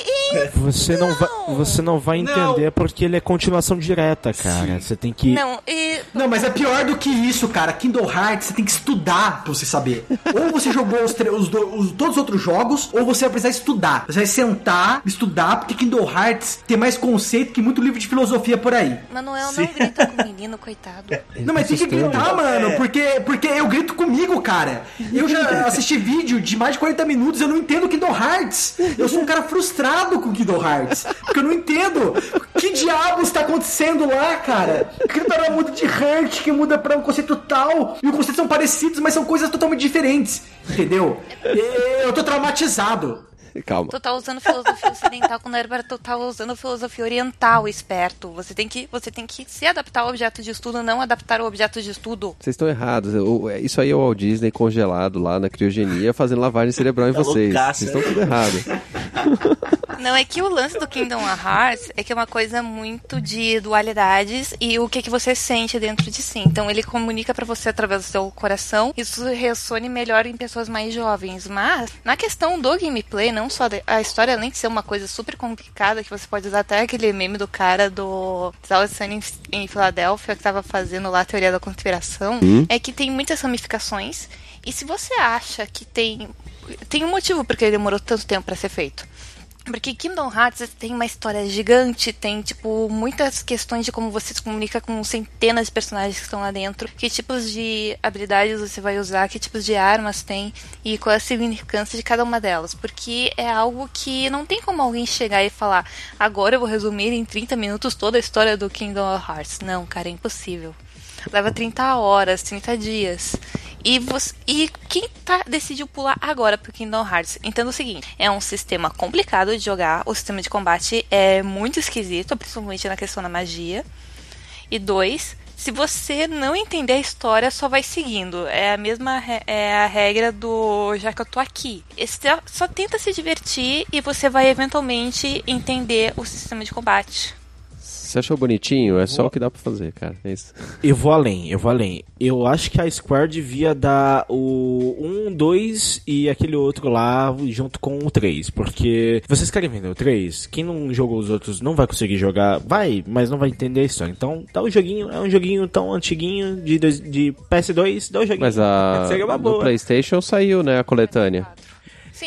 Você não, vai, você não vai entender porque ele é continuação direta, cara. Você tem que. Não, e Não, mas é pior do que isso, cara. Kingdom Hearts, você tem que estudar pra você saber. Ou você jogou os, tre- os do- os- todos os outros jogos, ou você vai precisar estudar. Você vai sentar, estudar, porque Kingdom Hearts tem mais conceito que muito livro de filosofia por aí. Manuel não grita com o menino, coitado. Não, mas tem que gritar, mano, É. porque, porque eu grito comigo, cara. Eu já assisti vídeo de mais de 40 minutos, eu não entendo Kingdom Hearts. Eu sou um cara frustrado com Kingdom Hearts, porque eu não entendo. Que diabos está acontecendo lá, cara? Criatório muda de Heart, que muda pra um conceito tal, e os conceitos são parecidos, mas são coisas totalmente diferentes, entendeu? Eu tô traumatizado. Calma. Tu tá usando filosofia ocidental quando era pra tu tá usando filosofia oriental, esperto. Você tem que, você tem que se adaptar ao objeto de estudo, não adaptar o objeto de estudo. Vocês estão errados. É- Isso aí é o Walt Disney congelado lá na criogenia, fazendo lavagem cerebral em Tá vocês. loucaço, Vocês estão tudo errado. Não, é que o lance do Kingdom Hearts é que é uma coisa muito de dualidades e o que, que você sente dentro de si. Então ele comunica para você através do seu coração, isso ressone melhor em pessoas mais jovens. Mas, na questão do gameplay, não só a história, além de ser uma coisa super complicada, que você pode usar até aquele meme do cara do Dallas Sunny em Filadélfia, que tava fazendo lá a teoria da conspiração, Hum. é que tem muitas ramificações. E se você acha que tem. Tem um motivo porque ele demorou tanto tempo para ser feito. Porque Kingdom Hearts tem uma história gigante, tem, tipo, muitas questões de como você se comunica com centenas de personagens que estão lá dentro, que tipos de habilidades você vai usar, que tipos de armas tem e qual é a significância de cada uma delas. Porque é algo que não tem como alguém chegar e falar, agora eu vou resumir em 30 minutos toda a história do Kingdom Hearts. Não, cara, é impossível. Leva 30 horas, 30 dias. E, você, e quem tá, decidiu pular agora pro Kingdom Hearts? Entenda o seguinte: é um sistema complicado de jogar, o sistema de combate é muito esquisito, principalmente na questão da magia. E dois, se você não entender a história, só vai seguindo. É a mesma é a regra do já que eu tô aqui. Só tenta se divertir e você vai eventualmente entender o sistema de combate. Você achou bonitinho? É só o que dá pra fazer, cara. É isso. Eu vou além, eu vou além. Eu acho que a Square devia dar o 1, 2 e aquele outro lá junto com o 3. Porque vocês querem vender o 3? Quem não jogou os outros não vai conseguir jogar. Vai, mas não vai entender a história. Então, dá o joguinho, é um joguinho tão antiguinho de, de PS2, dá o joguinho. Mas a Seria uma no boa. PlayStation saiu, né, a coletânea.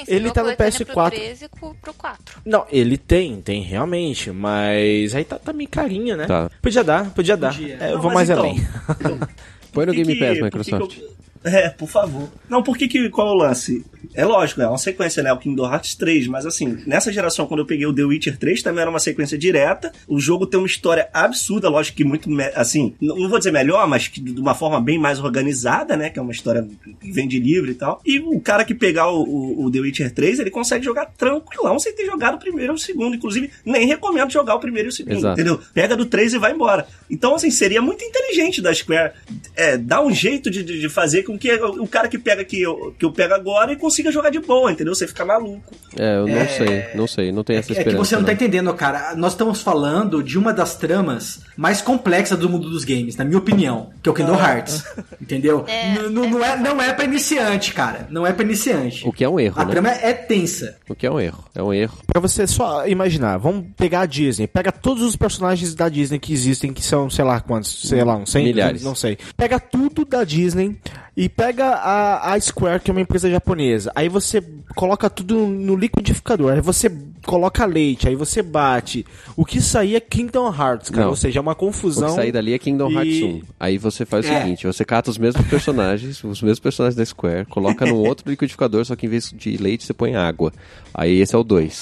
Sim, Ele tá no PS4. Pro 13 e pro pro 4. Não, ele tem, tem realmente, mas aí tá, tá meio carinho, né? Tá. Podia dar, podia dar. Podia. É, eu Não, vou mais então, além. Põe no Game Pass, por que que Microsoft. eu- É, por favor. Não, por que que, qual é o lance? É lógico, é uma sequência, né? O Kingdom Hearts 3, mas assim, nessa geração, quando eu peguei o The Witcher 3, também era uma sequência direta. O jogo tem uma história absurda, lógico que muito, assim, não vou dizer melhor, mas que de uma forma bem mais organizada, né? Que é uma história que vem de livro e tal. E o cara que pegar o, o- o The Witcher 3, ele consegue jogar tranquilão sem ter jogado o primeiro ou o segundo. Inclusive, nem recomendo jogar o primeiro e o segundo, Exato. entendeu? Pega do 3 e vai embora. Então, assim, seria muito inteligente da Square é, dar um jeito de, de, de fazer com que o cara que pega que eu, que eu pego agora e consiga jogar de boa, entendeu? Você fica maluco. É, eu não sei, não sei, não tenho essa É que esperança. você não tá não. entendendo, cara. Nós estamos falando de uma das tramas mais complexas do mundo dos games, na minha opinião, que é o Kingdom Hearts. Entendeu? É, N- n- não, é, não é pra iniciante, cara. Não é pra iniciante. O que é um erro, A né? trama é tensa. O que é um erro. É um erro. Pra você só imaginar, vamos pegar a Disney, pega todos os personagens da Disney que existem, que são, sei lá quantos, sei lá, uns 100, Milhares. não sei. Pega tudo da Disney e pega a, a Square, que é uma empresa japonesa. Aí você coloca tudo no liquidificador, aí você coloca leite, aí você bate. O que sair é Kingdom Hearts, cara. Não. Ou seja, é uma O confusão. que sair dali é Kingdom e- Hearts 1. Aí você faz o É. seguinte, você cata os mesmos personagens, os mesmos personagens da Square, coloca num outro liquidificador, só que em vez de leite você põe água. Aí esse é o 2,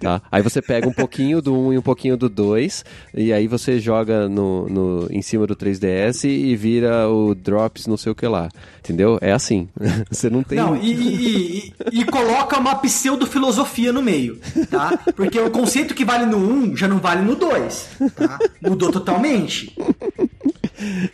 tá? Aí você pega um pouquinho do 1 e um pouquinho do 2, e aí você joga no, no, em cima do 3DS e vira o Drops não sei o que lá. Entendeu? É assim. Você não tem... Não, e, e- e- e coloca uma pseudo-filosofia no meio, tá? Porque o conceito que vale no 1 já não vale no 2, tá? Mudou totalmente.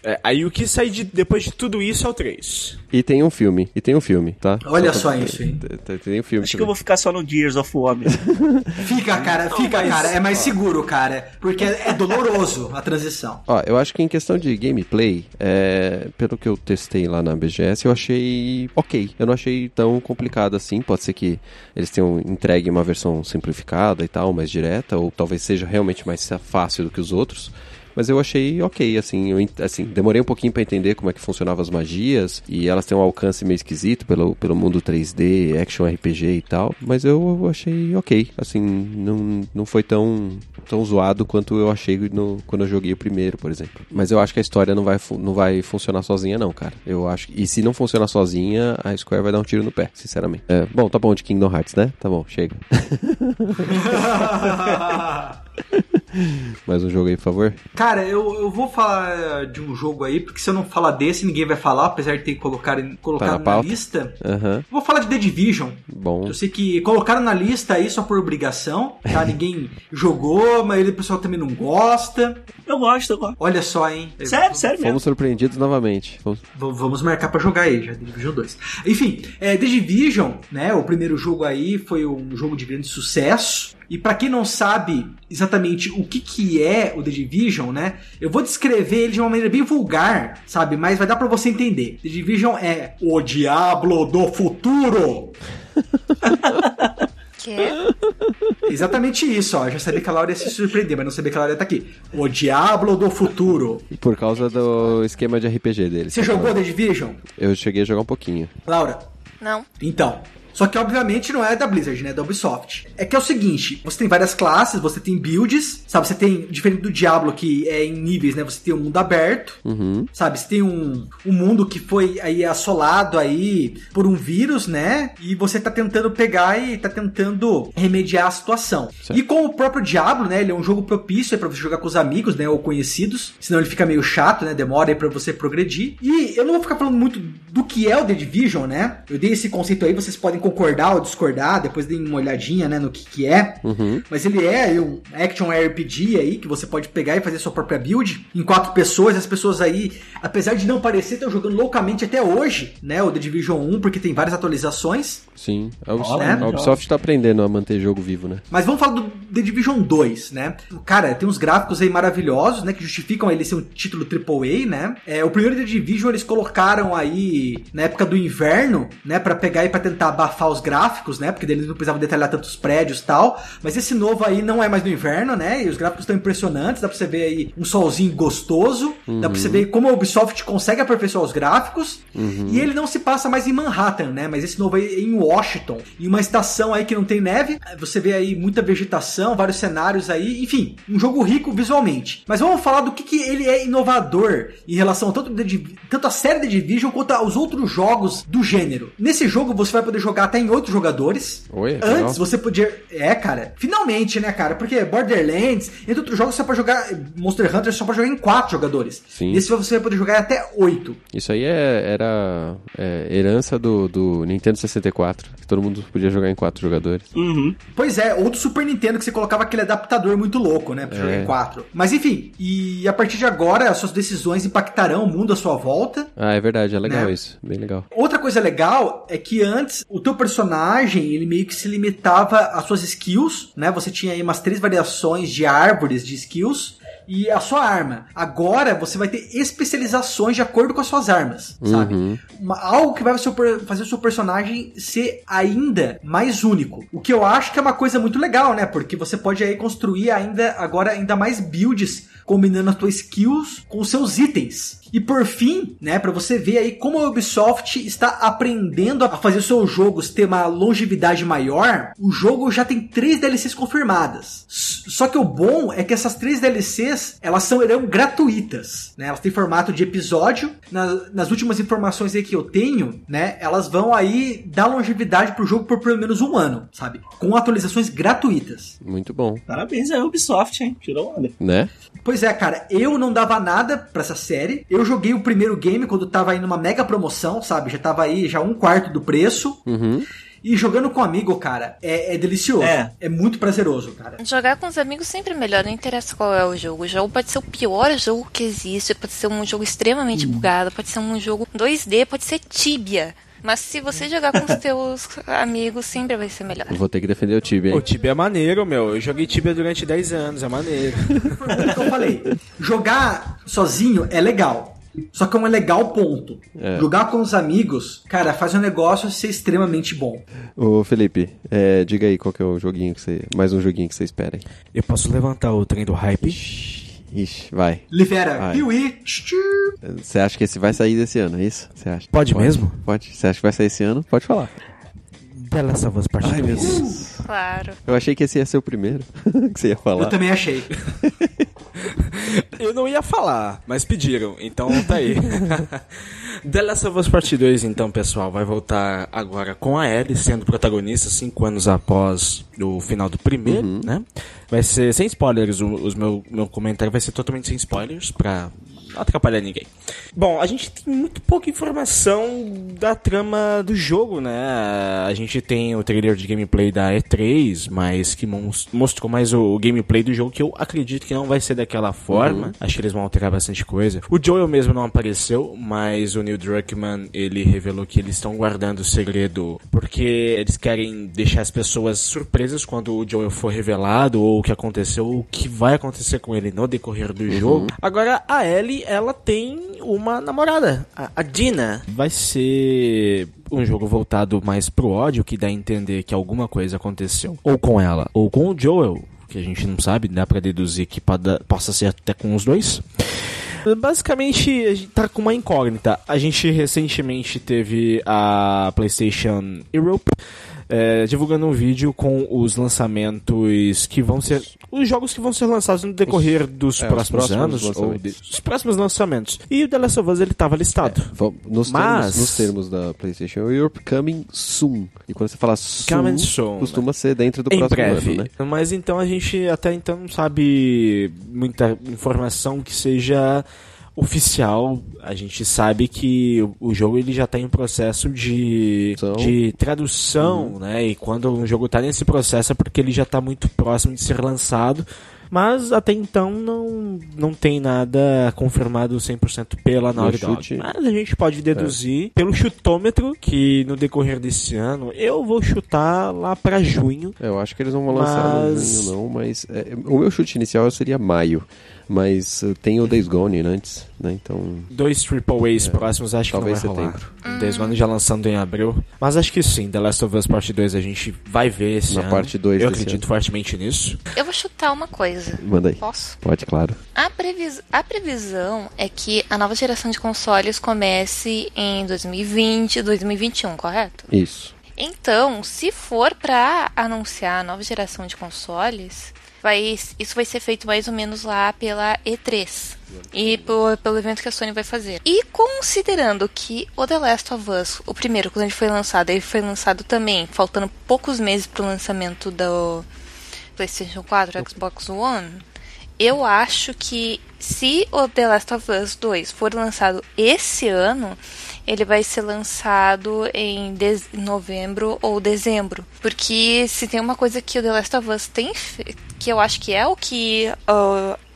É, aí o que sai de, depois de tudo isso é o 3. E tem um filme, e tem um filme, tá? Olha pra- só isso, hein? Tem, tem um filme Acho que eu vou ficar só no Gears of War mesmo. Fica, cara, fica, mas- cara. É mais seguro, cara. Porque é doloroso a transição. Ó, eu acho que em questão de gameplay, é, pelo que eu testei lá na BGS, eu achei ok. Eu não achei tão complicado assim. Pode ser que eles tenham entregue uma versão simplificada e tal, mais direta, ou talvez seja realmente mais fácil do que os outros. Mas eu achei ok, assim, eu, assim, demorei um pouquinho pra entender como é que funcionavam as magias, e elas têm um alcance meio esquisito pelo, pelo mundo 3D, action RPG e tal, mas eu achei ok, assim, não, não foi tão, tão zoado quanto eu achei no, quando eu joguei o primeiro, por exemplo. Mas eu acho que a história não vai, não vai funcionar sozinha não, cara. Eu acho que, e se não funcionar sozinha, a Square vai dar um tiro no pé, sinceramente. É, bom, tá bom de Kingdom Hearts, né? Tá bom, chega. Mais um jogo aí, por favor. Cara, eu, eu vou falar de um jogo aí, porque se eu não falar desse, ninguém vai falar, apesar de ter colocado, colocado Tá na na, lista. Aham, Vou falar de The Division. bom. Eu sei que colocaram na lista aí só por obrigação, tá? Ninguém jogou, a maioria do pessoal também não gosta. Eu gosto, eu gosto. Olha só, hein? Sério, sério mesmo. Fomos surpreendidos novamente. Fomos- V- Vamos marcar pra jogar aí, já The Division 2. Enfim, é, The Division, né? O primeiro jogo aí foi um jogo de grande sucesso. E pra quem não sabe exatamente o que que é o The Division, né? Eu vou descrever ele de uma maneira bem vulgar, sabe? Mas vai dar pra você entender. The Division é o Diablo do futuro. Que é? Exatamente isso, ó. Eu já sabia que a Laura ia se surpreender, mas não sabia que a Laura ia tá aqui. O Diablo do futuro. Por causa do esquema de RPG dele. Você jogou The Division? Eu cheguei a jogar um pouquinho. Laura, Não. Então. Só que obviamente não é da Blizzard, né? É da Ubisoft. É que é o seguinte, você tem várias classes, você tem builds, sabe? Você tem, diferente do Diablo, que é em níveis, né? Você tem um mundo aberto, Uhum. sabe? Você tem um, um mundo que foi aí assolado aí por um vírus, né? E você tá tentando pegar e tá tentando remediar a situação. Certo. E com o próprio Diablo, né? Ele é um jogo propício pra você jogar com os amigos, né? Ou conhecidos. Senão ele fica meio chato, né? Demora aí pra você progredir. E eu não vou ficar falando muito do que é o The Division, né? Eu dei esse conceito aí, vocês podem concordar ou discordar, depois deem uma olhadinha, né? No que que é. Uhum. Mas ele é aí um action RPG aí, que você pode pegar e fazer sua própria build em quatro pessoas. As pessoas aí, apesar de não parecer, estão jogando loucamente até hoje, né? O The Division 1, porque tem várias atualizações. Sim. A Ubisoft, Olha, a Ubisoft tá aprendendo a manter jogo vivo, né? Mas vamos falar do The Division 2, né? Cara, tem uns gráficos aí maravilhosos, né? Que justificam ele ser um título AAA, né? É, o primeiro The Division eles colocaram aí na época do inverno, né? Pra pegar e pra tentar abafar os gráficos, né? Porque eles não precisavam detalhar tantos prédios e tal. Mas esse novo aí não é mais no inverno, né? E os gráficos estão impressionantes. Dá pra você ver aí um solzinho gostoso. Dá pra você ver como a Ubisoft consegue aperfeiçoar os gráficos. E ele não se passa mais em Manhattan, né? Mas esse novo aí é em Washington. Em uma estação aí que não tem neve. Você vê aí muita vegetação, vários cenários aí. Enfim, um jogo rico visualmente. Mas vamos falar do que, que ele é inovador em relação tanto, tanto à série The Division quanto aos outros jogos do gênero. Nesse jogo você vai poder jogar até em oito jogadores. Oi, legal. Antes você podia. É, cara. Finalmente, né, cara? Porque Borderlands, entre outros jogos, você pode jogar. Monster Hunter só pode jogar em quatro jogadores. Sim. Nesse você vai poder jogar até oito. Isso aí é- era é, herança do, do Nintendo 64, que todo mundo podia jogar em quatro jogadores. Uhum. Pois é, ou do Super Nintendo que você colocava aquele adaptador muito louco, né? Pra jogar É. em quatro. Mas enfim, e a partir de agora, as suas decisões impactarão o mundo à sua volta. Ah, é verdade, é legal Né? isso. Bem legal. Outra coisa legal é que antes o teu personagem ele meio que se limitava às suas skills, né? Você tinha aí umas três variações de árvores de skills e a sua arma. Agora você vai ter especializações de acordo com as suas armas, sabe? Uhum. Uma- algo que vai fazer o seu personagem ser ainda mais único. O que eu acho que é uma coisa muito legal, né? Porque você pode aí construir ainda agora ainda mais builds combinando as tuas skills com os seus itens. E por fim, né, para você ver aí como a Ubisoft está aprendendo a fazer seus jogos ter uma longevidade maior, o jogo já tem três DLCs confirmadas. Só que o bom é que essas três DLCs, elas são serão gratuitas, né? Elas têm formato de episódio. Na- nas últimas informações aí que eu tenho, né, elas vão aí dar longevidade pro jogo por pelo menos um ano, sabe? Com atualizações gratuitas. Muito bom, Parabéns a Ubisoft, hein? Tirou onda. né? Pois é, cara, eu não dava nada pra essa série. Eu joguei o primeiro game quando tava aí numa mega promoção, sabe? Já tava aí já um quarto do preço. Uhum. E jogando com amigo, cara, é, é delicioso. É. É muito prazeroso, cara. Jogar com os amigos sempre é melhor, não interessa qual é o jogo. O jogo pode ser o pior jogo que existe, pode ser um jogo extremamente bugado, pode ser um jogo 2D, pode ser Tibia. Mas se você jogar com os teus amigos, sempre vai ser melhor. Vou ter que defender o Tibia, O? Tibia é maneiro, meu. Eu joguei Tibia durante 10 anos, é maneiro. Foi o que eu falei. Jogar sozinho é legal. Só que é um legal ponto. É. Jogar com os amigos, cara, faz o negócio ser extremamente bom. Ô, Felipe, é, diga aí qual que é o joguinho que você... Mais um joguinho que você espera aí. Eu posso levantar o trem do hype? Ixi, vai. Libera, Vai. Piuí. Você acha que esse vai sair desse ano, é isso? Você acha? Pode mesmo? Pode. Você acha que vai sair esse ano? Pode falar. The Last of Us Part Ai, meu 2. Deus. Claro. Eu achei que esse ia ser o primeiro que você ia falar. Eu também achei. Eu não ia falar, mas pediram, então tá aí. The Last of Us Part 2, então, pessoal, vai voltar agora com a Ellie sendo protagonista cinco anos após o final do primeiro, né? Vai ser sem spoilers, o os meu, meu comentário vai ser totalmente sem spoilers, pra não atrapalhar ninguém. Bom, a gente tem muito pouca informação da trama do jogo, né? A gente tem o trailer de gameplay da E3, mas que mos- mostrou mais o, gameplay do jogo, que eu acredito que não vai ser daquela forma. Acho que eles vão alterar bastante coisa. O Joel mesmo não apareceu, mas o Neil Druckmann, ele revelou que eles estão guardando o segredo porque eles querem deixar as pessoas surpresas quando o Joel for revelado, ou o que aconteceu, ou o que vai acontecer com ele no decorrer do jogo. Agora, a Ellie, ela tem uma namorada, a, Dina. Vai ser um jogo voltado mais pro ódio, que dá a entender que alguma coisa aconteceu, ou com ela, ou com o Joel, que a gente não sabe, dá pra deduzir que possa ser até com os dois. Basicamente, a gente tá com uma incógnita. A gente recentemente teve a PlayStation Europe é, divulgando um vídeo com os lançamentos que vão ser. Os jogos que vão ser lançados no decorrer dos é, os próximos, próximos anos, ou de- os próximos lançamentos. E o The Last of Us ele tava listado. Vamos- Nos, Mas- termos, nos termos da PlayStation Europe, coming soon. E quando você fala soon, Coming soon, costuma ser dentro do em próximo breve. ano, né? Mas então a gente até então não sabe muita informação que seja oficial. A gente sabe que o- jogo ele já está em processo de, Então- de tradução, né? E quando um jogo está nesse processo é porque ele já está muito próximo de ser lançado. Mas até então não, não tem nada confirmado 100% pela Naughty Dog. Mas a gente pode deduzir pelo chutômetro que no decorrer desse ano eu vou chutar lá pra junho. É, Eu acho que eles não vão lançar no Mas- junho, não, mas é, o meu chute inicial seria maio. Mas uh, tem o Days Gone antes, né? Então. Dois Triple A's próximos acho que não vai talvez rolar. setembro. Days Gone já lançando em abril. Mas acho que sim, The Last of Us Part 2 a gente vai ver esse Na ano. parte dois Eu desse acredito ano. fortemente nisso. Eu vou chutar uma coisa. Manda aí. Posso? Pode, claro. A, previs... a previsão é que a nova geração de consoles comece em 2020, 2021, correto? Isso. Então, se for pra anunciar a nova geração de consoles, vai, isso vai ser feito mais ou menos lá pela E3 e por- pelo evento que a Sony vai fazer. E considerando que o The Last of Us, o primeiro, quando ele foi lançado, ele foi lançado também, faltando poucos meses pro lançamento do PlayStation 4 e Xbox One, eu acho que se o The Last of Us 2 for lançado esse ano, ele vai ser lançado em novembro ou dezembro. Porque se tem uma coisa que o The Last of Us tem, que eu acho que é o que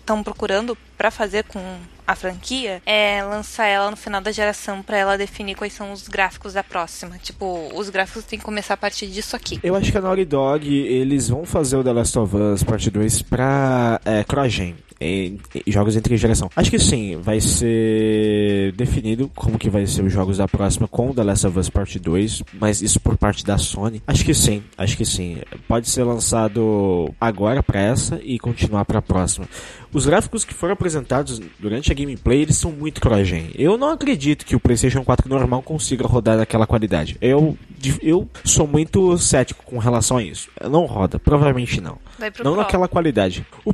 estão procurando pra fazer com a franquia, é lançar ela no final da geração pra ela definir quais são os gráficos da próxima. Tipo, os gráficos têm que começar a partir disso aqui. Eu acho que a Naughty Dog, eles vão fazer o The Last of Us Part 2 pra é, cross-gen. Em- em jogos entre geração. Acho que sim, vai ser definido como que vai ser os jogos da próxima com The Last of Us Part 2, mas isso por parte da Sony. Acho que sim, acho que sim. Pode ser lançado agora pra essa e continuar pra próxima. Os gráficos que foram apresentados durante a gameplay, eles são muito cross-gen. Eu não acredito que o PlayStation 4 normal consiga rodar naquela qualidade. Eu, eu sou muito cético com relação a isso. Não roda, provavelmente não. Não Pro. naquela qualidade. O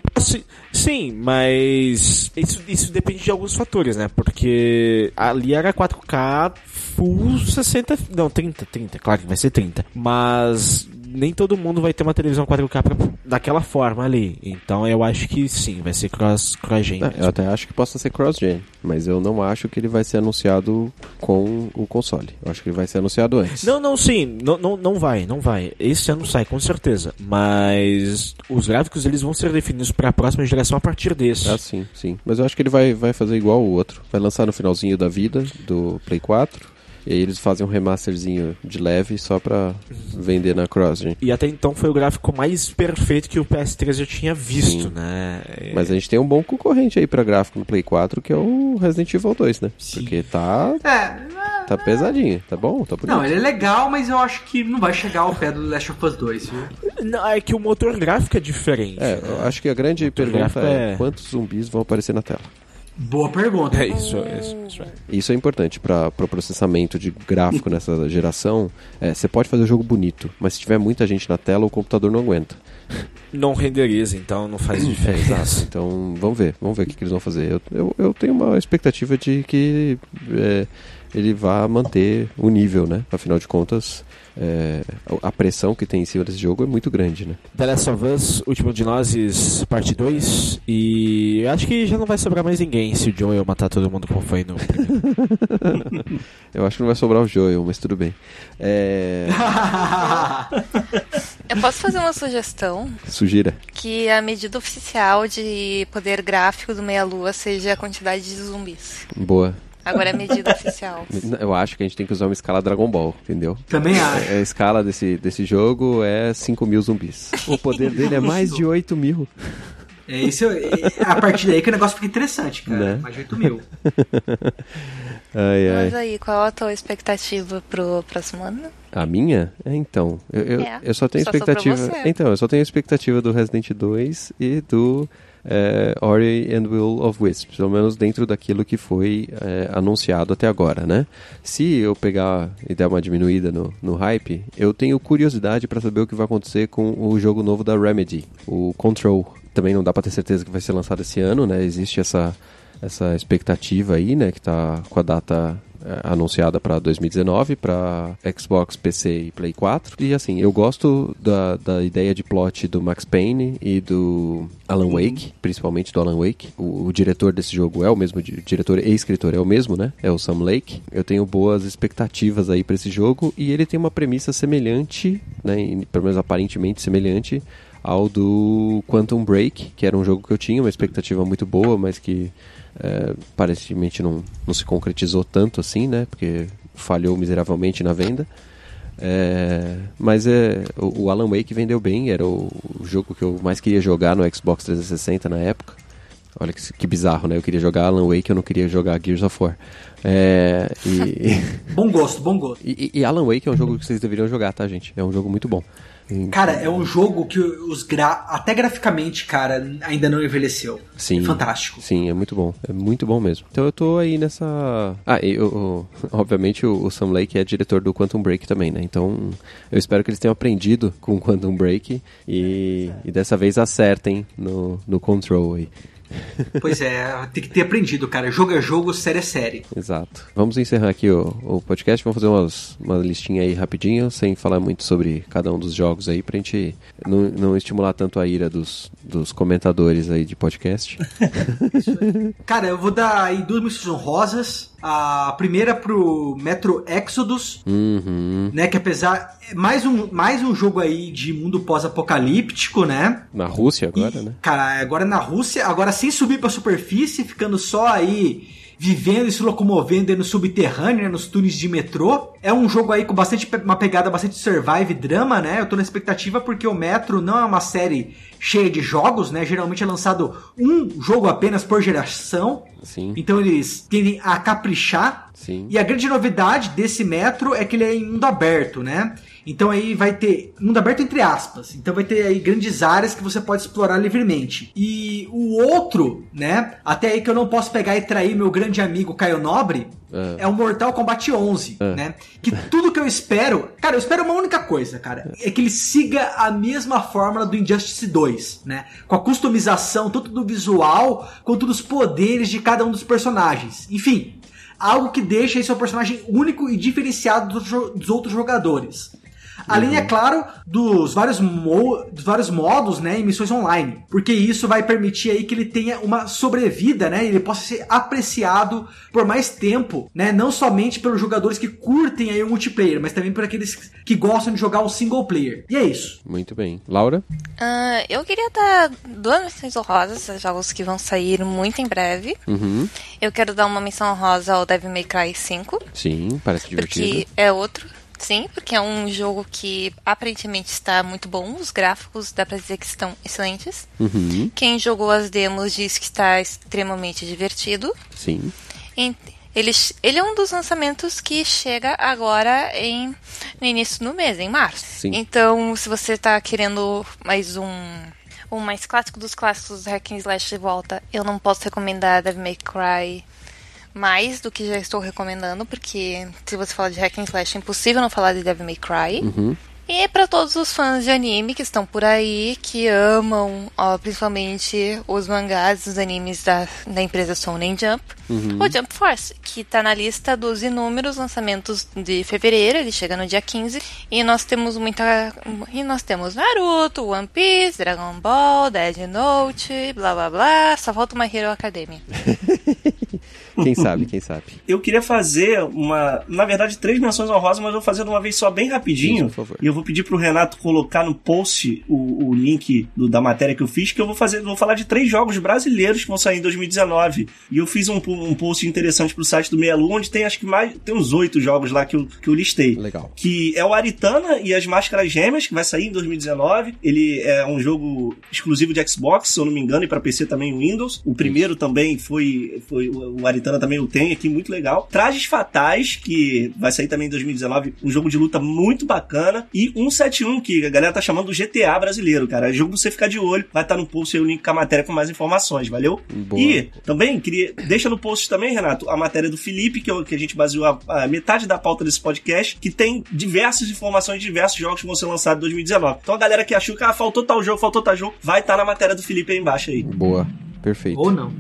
sim, mas isso, isso depende de alguns fatores, né? Porque ali era 4K full 60, não, 30, 30, claro que vai ser 30. Mas nem todo mundo vai ter uma televisão 4K pra, daquela forma ali. Então eu acho que sim, vai ser cross, cross-gen. É, mesmo. eu até acho que possa ser cross-gen, mas eu não acho que ele vai ser anunciado com o console. Eu acho que ele vai ser anunciado antes. Não, não, sim, não, não, não vai, não vai. Esse ano sai, com certeza. Mas os gráficos eles vão ser definidos para a próxima geração a partir desse. Ah, sim, sim. Mas eu acho que ele vai, vai fazer igual o outro. Vai lançar no finalzinho da vida do Play 4. E aí eles fazem um remasterzinho de leve só pra vender na CrossGen. E até então foi o gráfico mais perfeito que o PS3 já tinha visto, Sim. né? Mas a gente tem um bom concorrente aí pra gráfico no Play 4, que é o Resident Evil 2, né? Sim. Porque tá, É, tá pesadinho, tá bom, tá bonito. não, ele é legal, mas eu acho que não vai chegar ao pé do Last of Us 2, viu? Não, é que o motor gráfico é diferente. É, né? eu acho que a grande pergunta gráfico é, é- quantos zumbis vão aparecer na tela? Boa pergunta. É isso, isso, isso é. Isso é importante para o processamento de gráfico nessa geração. É, você pode fazer o jogo bonito, mas se tiver muita gente na tela, o computador não aguenta. Não renderiza, então não faz diferença. Então, vamos ver, vamos ver o que, que eles vão fazer. Eu, eu, eu tenho uma expectativa de que é, ele vá manter o nível, né? Afinal de contas, é, a pressão que tem em cima desse jogo é muito grande, né? The Last of Us, Último de Nós, parte 2. E eu acho que já não vai sobrar mais ninguém se o Joel matar todo mundo como foi no primeiro. Eu acho que não vai sobrar o Joel, mas tudo bem. É, Eu posso fazer uma sugestão sugira. que a medida oficial de poder gráfico do Meia Lua seja a quantidade de zumbis. Boa. Agora é medida oficial. Eu acho que a gente tem que usar uma escala Dragon Ball, entendeu? Também acho. É, A escala desse, desse jogo é 5 mil zumbis. O poder dele é mais de 8 mil. É isso, é a partir daí que o negócio fica interessante, cara. Né? Mais de 8 mil. Ai, Mas ai. aí, qual a tua expectativa pro próximo ano? A minha? É, então. Eu, eu, É, eu só tenho só expectativa. Então, eu só tenho expectativa do Resident 2 e do é, Ori and Will of Wisps. Pelo menos dentro daquilo que foi é, anunciado até agora, né? Se eu pegar e der uma diminuída no, no hype, eu tenho curiosidade para saber o que vai acontecer com o jogo novo da Remedy, o Control. Também não dá pra ter certeza que vai ser lançado esse ano, né? Existe essa, essa expectativa aí, né? Que tá com a data anunciada para 2019 para Xbox, PC e Play 4. E assim, eu gosto da, da ideia de plot do Max Payne e do Alan Wake, principalmente do Alan Wake. O, o diretor desse jogo é o mesmo, di- diretor e escritor é o mesmo, né? É o Sam Lake. Eu tenho boas expectativas aí para esse jogo e ele tem uma premissa semelhante, né? em- pelo menos aparentemente semelhante ao do Quantum Break, que era um jogo que eu tinha uma expectativa muito boa, mas que é, aparentemente não, não se concretizou tanto assim, né? Porque falhou miseravelmente na venda. É, mas é, o, o Alan Wake vendeu bem, era o, o jogo que eu mais queria jogar no Xbox 360 na época. Olha que, que bizarro, né? Eu queria jogar Alan Wake, eu não queria jogar Gears of War. É, e, Bom gosto, bom gosto. e, e Alan Wake é um jogo que vocês deveriam jogar, tá, gente? É um jogo muito bom. Cara, é um jogo que os gra... até graficamente, cara, ainda não envelheceu. Sim. É fantástico. Sim, é muito bom. É muito bom mesmo. Então eu tô aí nessa. Ah, e eu, obviamente o, o Sam Lake é diretor do Quantum Break também, né? Então eu espero que eles tenham aprendido com o Quantum Break e, e dessa vez acertem no, no Control aí. Pois é, tem que ter aprendido, cara. Jogo é jogo, série é série. Exato. Vamos encerrar aqui o, o podcast. Vamos fazer umas, uma listinha aí rapidinho, sem falar muito sobre cada um dos jogos aí, pra gente não, não estimular tanto a ira dos, dos comentadores aí de podcast. Cara, eu vou dar aí duas missões honrosas. A primeira pro Metro Exodus, Uhum. né? Que apesar. Mais um, mais um jogo aí de mundo pós-apocalíptico, né? Na Rússia agora, E, né? Cara, agora na Rússia, agora sem subir pra superfície, ficando só aí vivendo e se locomovendo no subterrâneo, né, nos túneis de metrô. É um jogo aí com bastante uma pegada bastante survive e drama, né? Eu tô na expectativa porque o Metro não é uma série cheia de jogos, né? Geralmente é lançado um jogo apenas por geração. Sim. Então eles tendem a caprichar. Sim. E a grande novidade desse metro é que ele é em mundo aberto, né? Então aí vai ter mundo aberto entre aspas. Então vai ter aí grandes áreas que você pode explorar livremente. E o outro, né? Até aí que eu não posso pegar e trair meu grande amigo Caio Nobre. É. É o Mortal Kombat 11, né? Que tudo que eu espero, cara, eu espero uma única coisa, cara, é que ele siga a mesma fórmula do Injustice 2, né? Com a customização tanto do visual quanto dos poderes de cada um dos personagens. Enfim, algo que deixa aí seu personagem único e diferenciado dos outros jogadores. Além, é claro, dos vários, mo- dos vários modos, né, em missões online. Porque isso vai permitir aí que ele tenha uma sobrevida, né, e ele possa ser apreciado por mais tempo, né, não somente pelos jogadores que curtem aí o multiplayer, mas também por aqueles que gostam de jogar o single player. E é isso. Muito bem. Laura? Ah, eu queria dar duas menções honrosas jogos que vão sair muito em breve. Uhum. Eu quero dar uma menção honrosa ao Devil May Cry 5, Sim, parece divertido. porque é outro. Sim, porque é um jogo que aparentemente está muito bom. Os gráficos dá pra dizer que estão excelentes. Uhum. Quem jogou as demos diz que está extremamente divertido. Sim. Em- Ele, ele é um dos lançamentos que chega agora em, no início do mês, em março. Sim. Então, se você tá querendo mais um, um mais clássico dos clássicos Hack and Slash de volta, eu não posso recomendar Devil May Cry mais do que já estou recomendando, porque se você falar de Hack and Slash, é impossível não falar de Devil May Cry. Uhum. E para todos os fãs de anime que estão por aí, que amam, ó, principalmente os mangás dos animes da, da empresa Shonen Jump, o Jump Force, que tá na lista dos inúmeros lançamentos de fevereiro, ele chega no dia 15, e nós temos muita e nós temos Naruto, One Piece, Dragon Ball, Dead Note, blá blá blá, só falta uma Hero Academia. Quem sabe, quem sabe. Eu queria fazer uma. Na verdade, três menções honrosas, mas eu vou fazer de uma vez só bem rapidinho. Isso, por favor. E eu vou vou pedir pro Renato colocar no post o, o link do, da matéria que eu fiz, que eu vou fazer, vou falar de três jogos brasileiros que vão sair em 2019. E eu fiz um, um post interessante pro site do Meia Lua, onde tem acho que mais, tem uns oito jogos lá que eu, que eu listei. Legal. Que é o Aritana e as Máscaras Gêmeas, que vai sair em 2019. Ele é um jogo exclusivo de Xbox, se eu não me engano, e para PC também Windows. O primeiro também foi, foi o Aritana também o tem aqui, muito legal. Trajes Fatais, que vai sair também em 2019, um jogo de luta muito bacana. E 171, que a galera tá chamando do GTA brasileiro, cara. É jogo pra você ficar de olho. Vai estar no post aí o link com a matéria com mais informações, valeu? Boa. E também queria. Deixa no post também, Renato, a matéria do Felipe, que, eu- que a gente baseou a, a metade da pauta desse podcast, que tem diversas informações de diversos jogos que vão ser lançados em 2019. Então a galera que achou que ah, faltou tal jogo, faltou tal jogo, vai estar na matéria do Felipe aí embaixo aí. Boa. Perfeito. Ou não.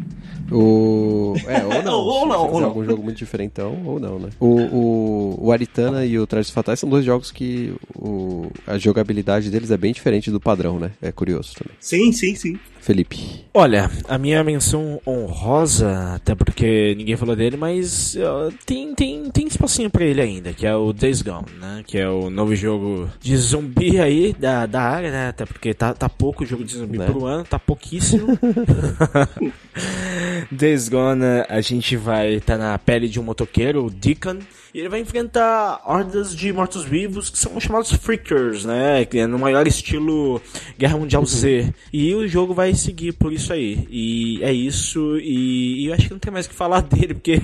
O... É, ou não. Ou Se não, ou não. algum jogo muito diferentão, ou não, né? O, o, o Aritana e o Trajes Fatais são dois jogos que o, a jogabilidade deles é bem diferente do padrão, né? É curioso também. Sim, sim, sim. Felipe. Olha, a minha menção honrosa, até porque ninguém falou dele, mas ó, tem, tem, tem espacinho pra ele ainda, que é o Days Gone, né? Que é o novo jogo de zumbi aí da, da área, né? Até porque tá, tá pouco jogo de zumbi Né? pro ano, tá pouquíssimo. Days Gone, a gente vai estar na pele de um motoqueiro, o Deacon, e ele vai enfrentar hordas de mortos-vivos que são chamados Freakers, né? Que é no maior estilo Guerra Mundial Z. E o jogo vai seguir por isso aí. E é isso, e, e eu acho que não tem mais o que falar dele, porque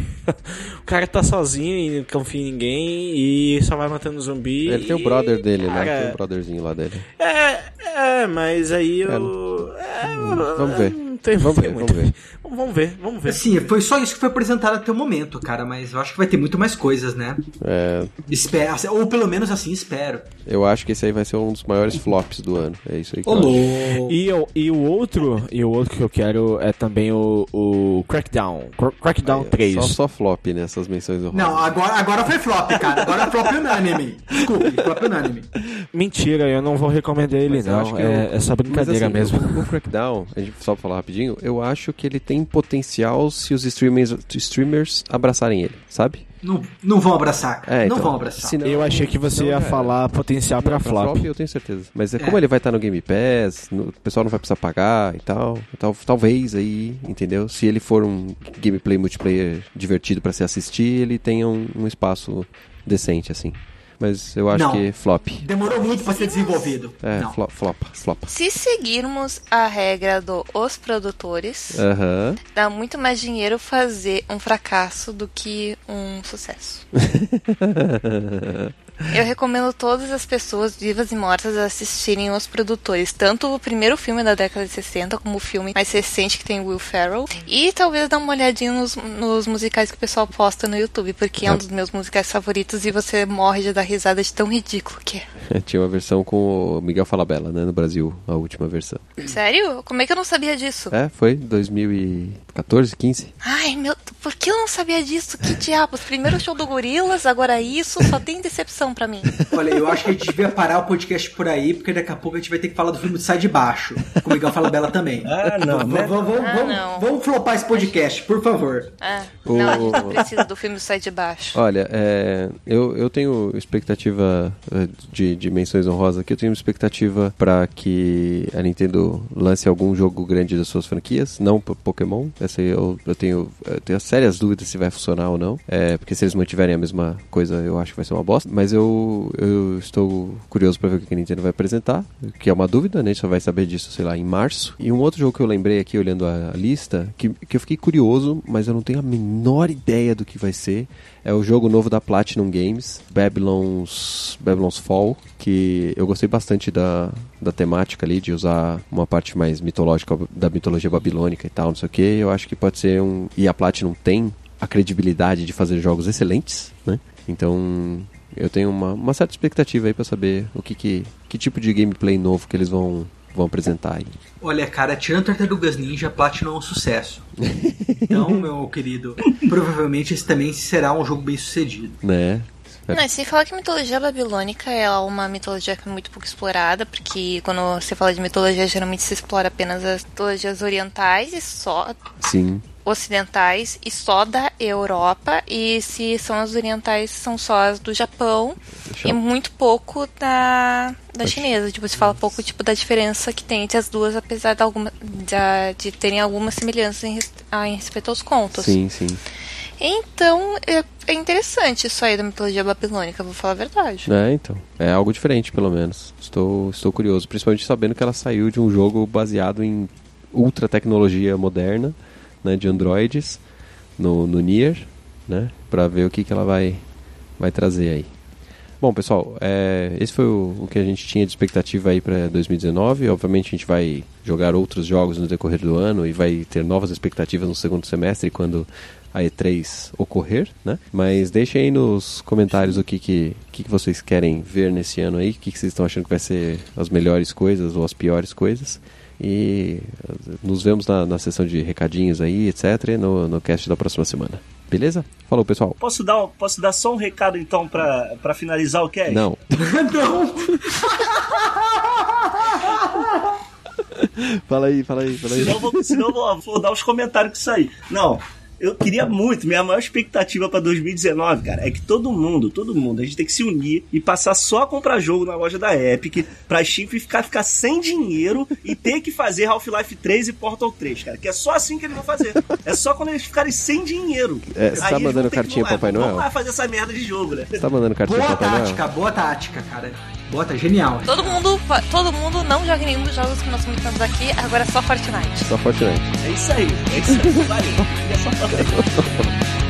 o cara tá sozinho e não confia em ninguém e só vai matando zumbi. Ele tem o e, brother dele, né? cara, Tem o brotherzinho lá dele. É, é, mas aí eu. É, Vamos ver. Não tem, Vamos ver, muito. vamos ver. Vamos ver, vamos ver. Assim, foi só isso que foi apresentado até o momento, cara, mas eu acho que vai ter muito mais coisas, né? É, Espero, ou pelo menos assim espero. eu acho que esse aí vai ser um dos maiores flops do ano. É isso aí que Ô, eu. E, eu, e o outro, e o outro que eu quero é também o, o Crackdown. Cra- Crackdown 3. Só, só flop nessas menções honrosas. Não, agora, agora foi flop, cara. Agora é flop unânime. Desculpe, flop unânime. Mentira, eu não vou recomendar ele Mas eu acho não. que É, o- é só brincadeira Mas, assim, mesmo. O, o Crackdown, a gente só pra falar rapidinho, eu acho que ele tem potencial se os streamers, streamers abraçarem ele, sabe? Não, não vão abraçar. É, não então, vão abraçar. se não- Eu achei que você Não, ia é. falar potencial pra, Pra flop. eu tenho certeza. Mas é como ele vai estar no Game Pass, no- o pessoal não vai precisar pagar e tal, tal. Talvez aí, entendeu? Se ele for um gameplay multiplayer divertido pra se assistir, ele tenha um, um espaço decente, assim. Mas eu acho Não. que flop. Demorou muito pra ser desenvolvido. É, não. flop, flop, flop. Se seguirmos a regra do os produtores, Aham. dá muito mais dinheiro fazer um fracasso do que um sucesso. Eu recomendo todas as pessoas vivas e mortas assistirem os produtores, tanto o primeiro filme da década de 60 como o filme mais recente que tem Will Ferrell, e talvez dar uma olhadinha nos, nos musicais que o pessoal posta no YouTube, porque é um dos meus musicais favoritos e você morre de dar risada de tão ridículo que é. Tinha uma versão com o Miguel Falabella, né, no Brasil, a última versão. Sério? Como é que eu não sabia disso? É, foi 2014, 15. Ai, meu, por que eu não sabia disso? Que diabos? Primeiro show do Gorilas, agora isso, só tem decepção pra mim. Olha, eu acho que a gente devia parar o podcast por aí, porque daqui a pouco a gente vai ter que falar do filme de Sai de Baixo. Com o Miguel Fala Bela também. Ah, não, Vamos, né? vamos, Ah, vamos, não. vamos flopar esse podcast, por favor. Ah, O- não, a gente não precisa do filme Sai de Baixo. Olha, é, eu, eu tenho expectativa eh, de, de menções honrosas aqui. Eu tenho expectativa pra que a Nintendo lance algum jogo grande das suas franquias, não po- Pokémon. Essa aí eu, eu tenho, eu tenho sérias dúvidas se vai funcionar ou não. É, porque se eles mantiverem a mesma coisa, eu acho que vai ser uma bosta. Mas eu, eu estou curioso pra ver o que a Nintendo vai apresentar, que é uma dúvida, né? A gente só vai saber disso, sei lá, em março. E um outro jogo que eu lembrei aqui olhando a, a lista, que, que eu fiquei curioso, mas eu não tenho a menor ideia do que vai ser. É o jogo novo da Platinum Games, Babylon's, Babylon's Fall, que eu gostei bastante da, da temática ali, de usar uma parte mais mitológica da mitologia babilônica e tal, não sei o que. Eu acho que pode ser um. E a Platinum tem a credibilidade de fazer jogos excelentes, né? Então. Eu tenho uma, uma certa expectativa aí pra saber o que, que, que tipo de gameplay novo que eles vão, vão apresentar aí. Olha, cara, tirando Tartarugas Ninja, Platinum é um sucesso. Então, meu querido, provavelmente esse também será um jogo bem sucedido. Né? Não, e sem falar que a mitologia babilônica é uma mitologia que é muito pouco explorada, porque quando você fala de mitologia, geralmente se explora apenas as mitologias orientais e só Sim. ocidentais e só da Europa, e se são as orientais, são só as do Japão e muito pouco da, da chinesa. Tipo, se fala pouco tipo da diferença que tem entre as duas, apesar de, alguma, de, de terem algumas semelhanças em, ah, em respeito aos contos. Sim, sim. Então, é, é interessante isso aí da mitologia babilônica, vou falar a verdade. É, então. É algo diferente, pelo menos. Estou, estou curioso. Principalmente sabendo que ela saiu de um jogo baseado em ultra tecnologia moderna, né? De androids, no, no Nier, né? Pra ver o que, que ela vai, vai trazer aí. Bom, pessoal, é, esse foi o, o que a gente tinha de expectativa aí para 2019. Obviamente a gente vai jogar outros jogos no decorrer do ano e vai ter novas expectativas no segundo semestre quando a E3 ocorrer, né? Mas deixem aí nos comentários o que, que, que, que vocês querem ver nesse ano aí, o que, que vocês estão achando que vai ser as melhores coisas ou as piores coisas. E eh, nos vemos na, na sessão de recadinhos aí, etc., no, no cast da próxima semana. Beleza? Falou, pessoal. Posso dar, posso dar só um recado então pra, pra finalizar o cast? Não. Não! fala aí, fala aí, fala aí. Senão vou, senão vou, vou dar os comentários com isso aí. Não. Eu queria muito, minha maior expectativa pra 2019, cara, é que todo mundo, todo mundo, a gente tem que se unir e passar só a comprar jogo na loja da Epic pra Steam ficar, ficar sem dinheiro e ter que fazer Half-Life 3 e Portal 3, cara. Que é só assim que eles vão fazer. É só quando eles ficarem sem dinheiro. É, você tá mandando cartinha pro Papai Vamos Noel? lá fazer essa merda de jogo, né? Você tá mandando cartinha Boa pro Papai Noel? tática, boa tática, cara. Boa tática, genial. Todo mundo, todo mundo não joga nenhum dos jogos que nós comentamos aqui, agora é só Fortnite. Só Fortnite. É isso aí, é isso aí. Valeu. É só fazer.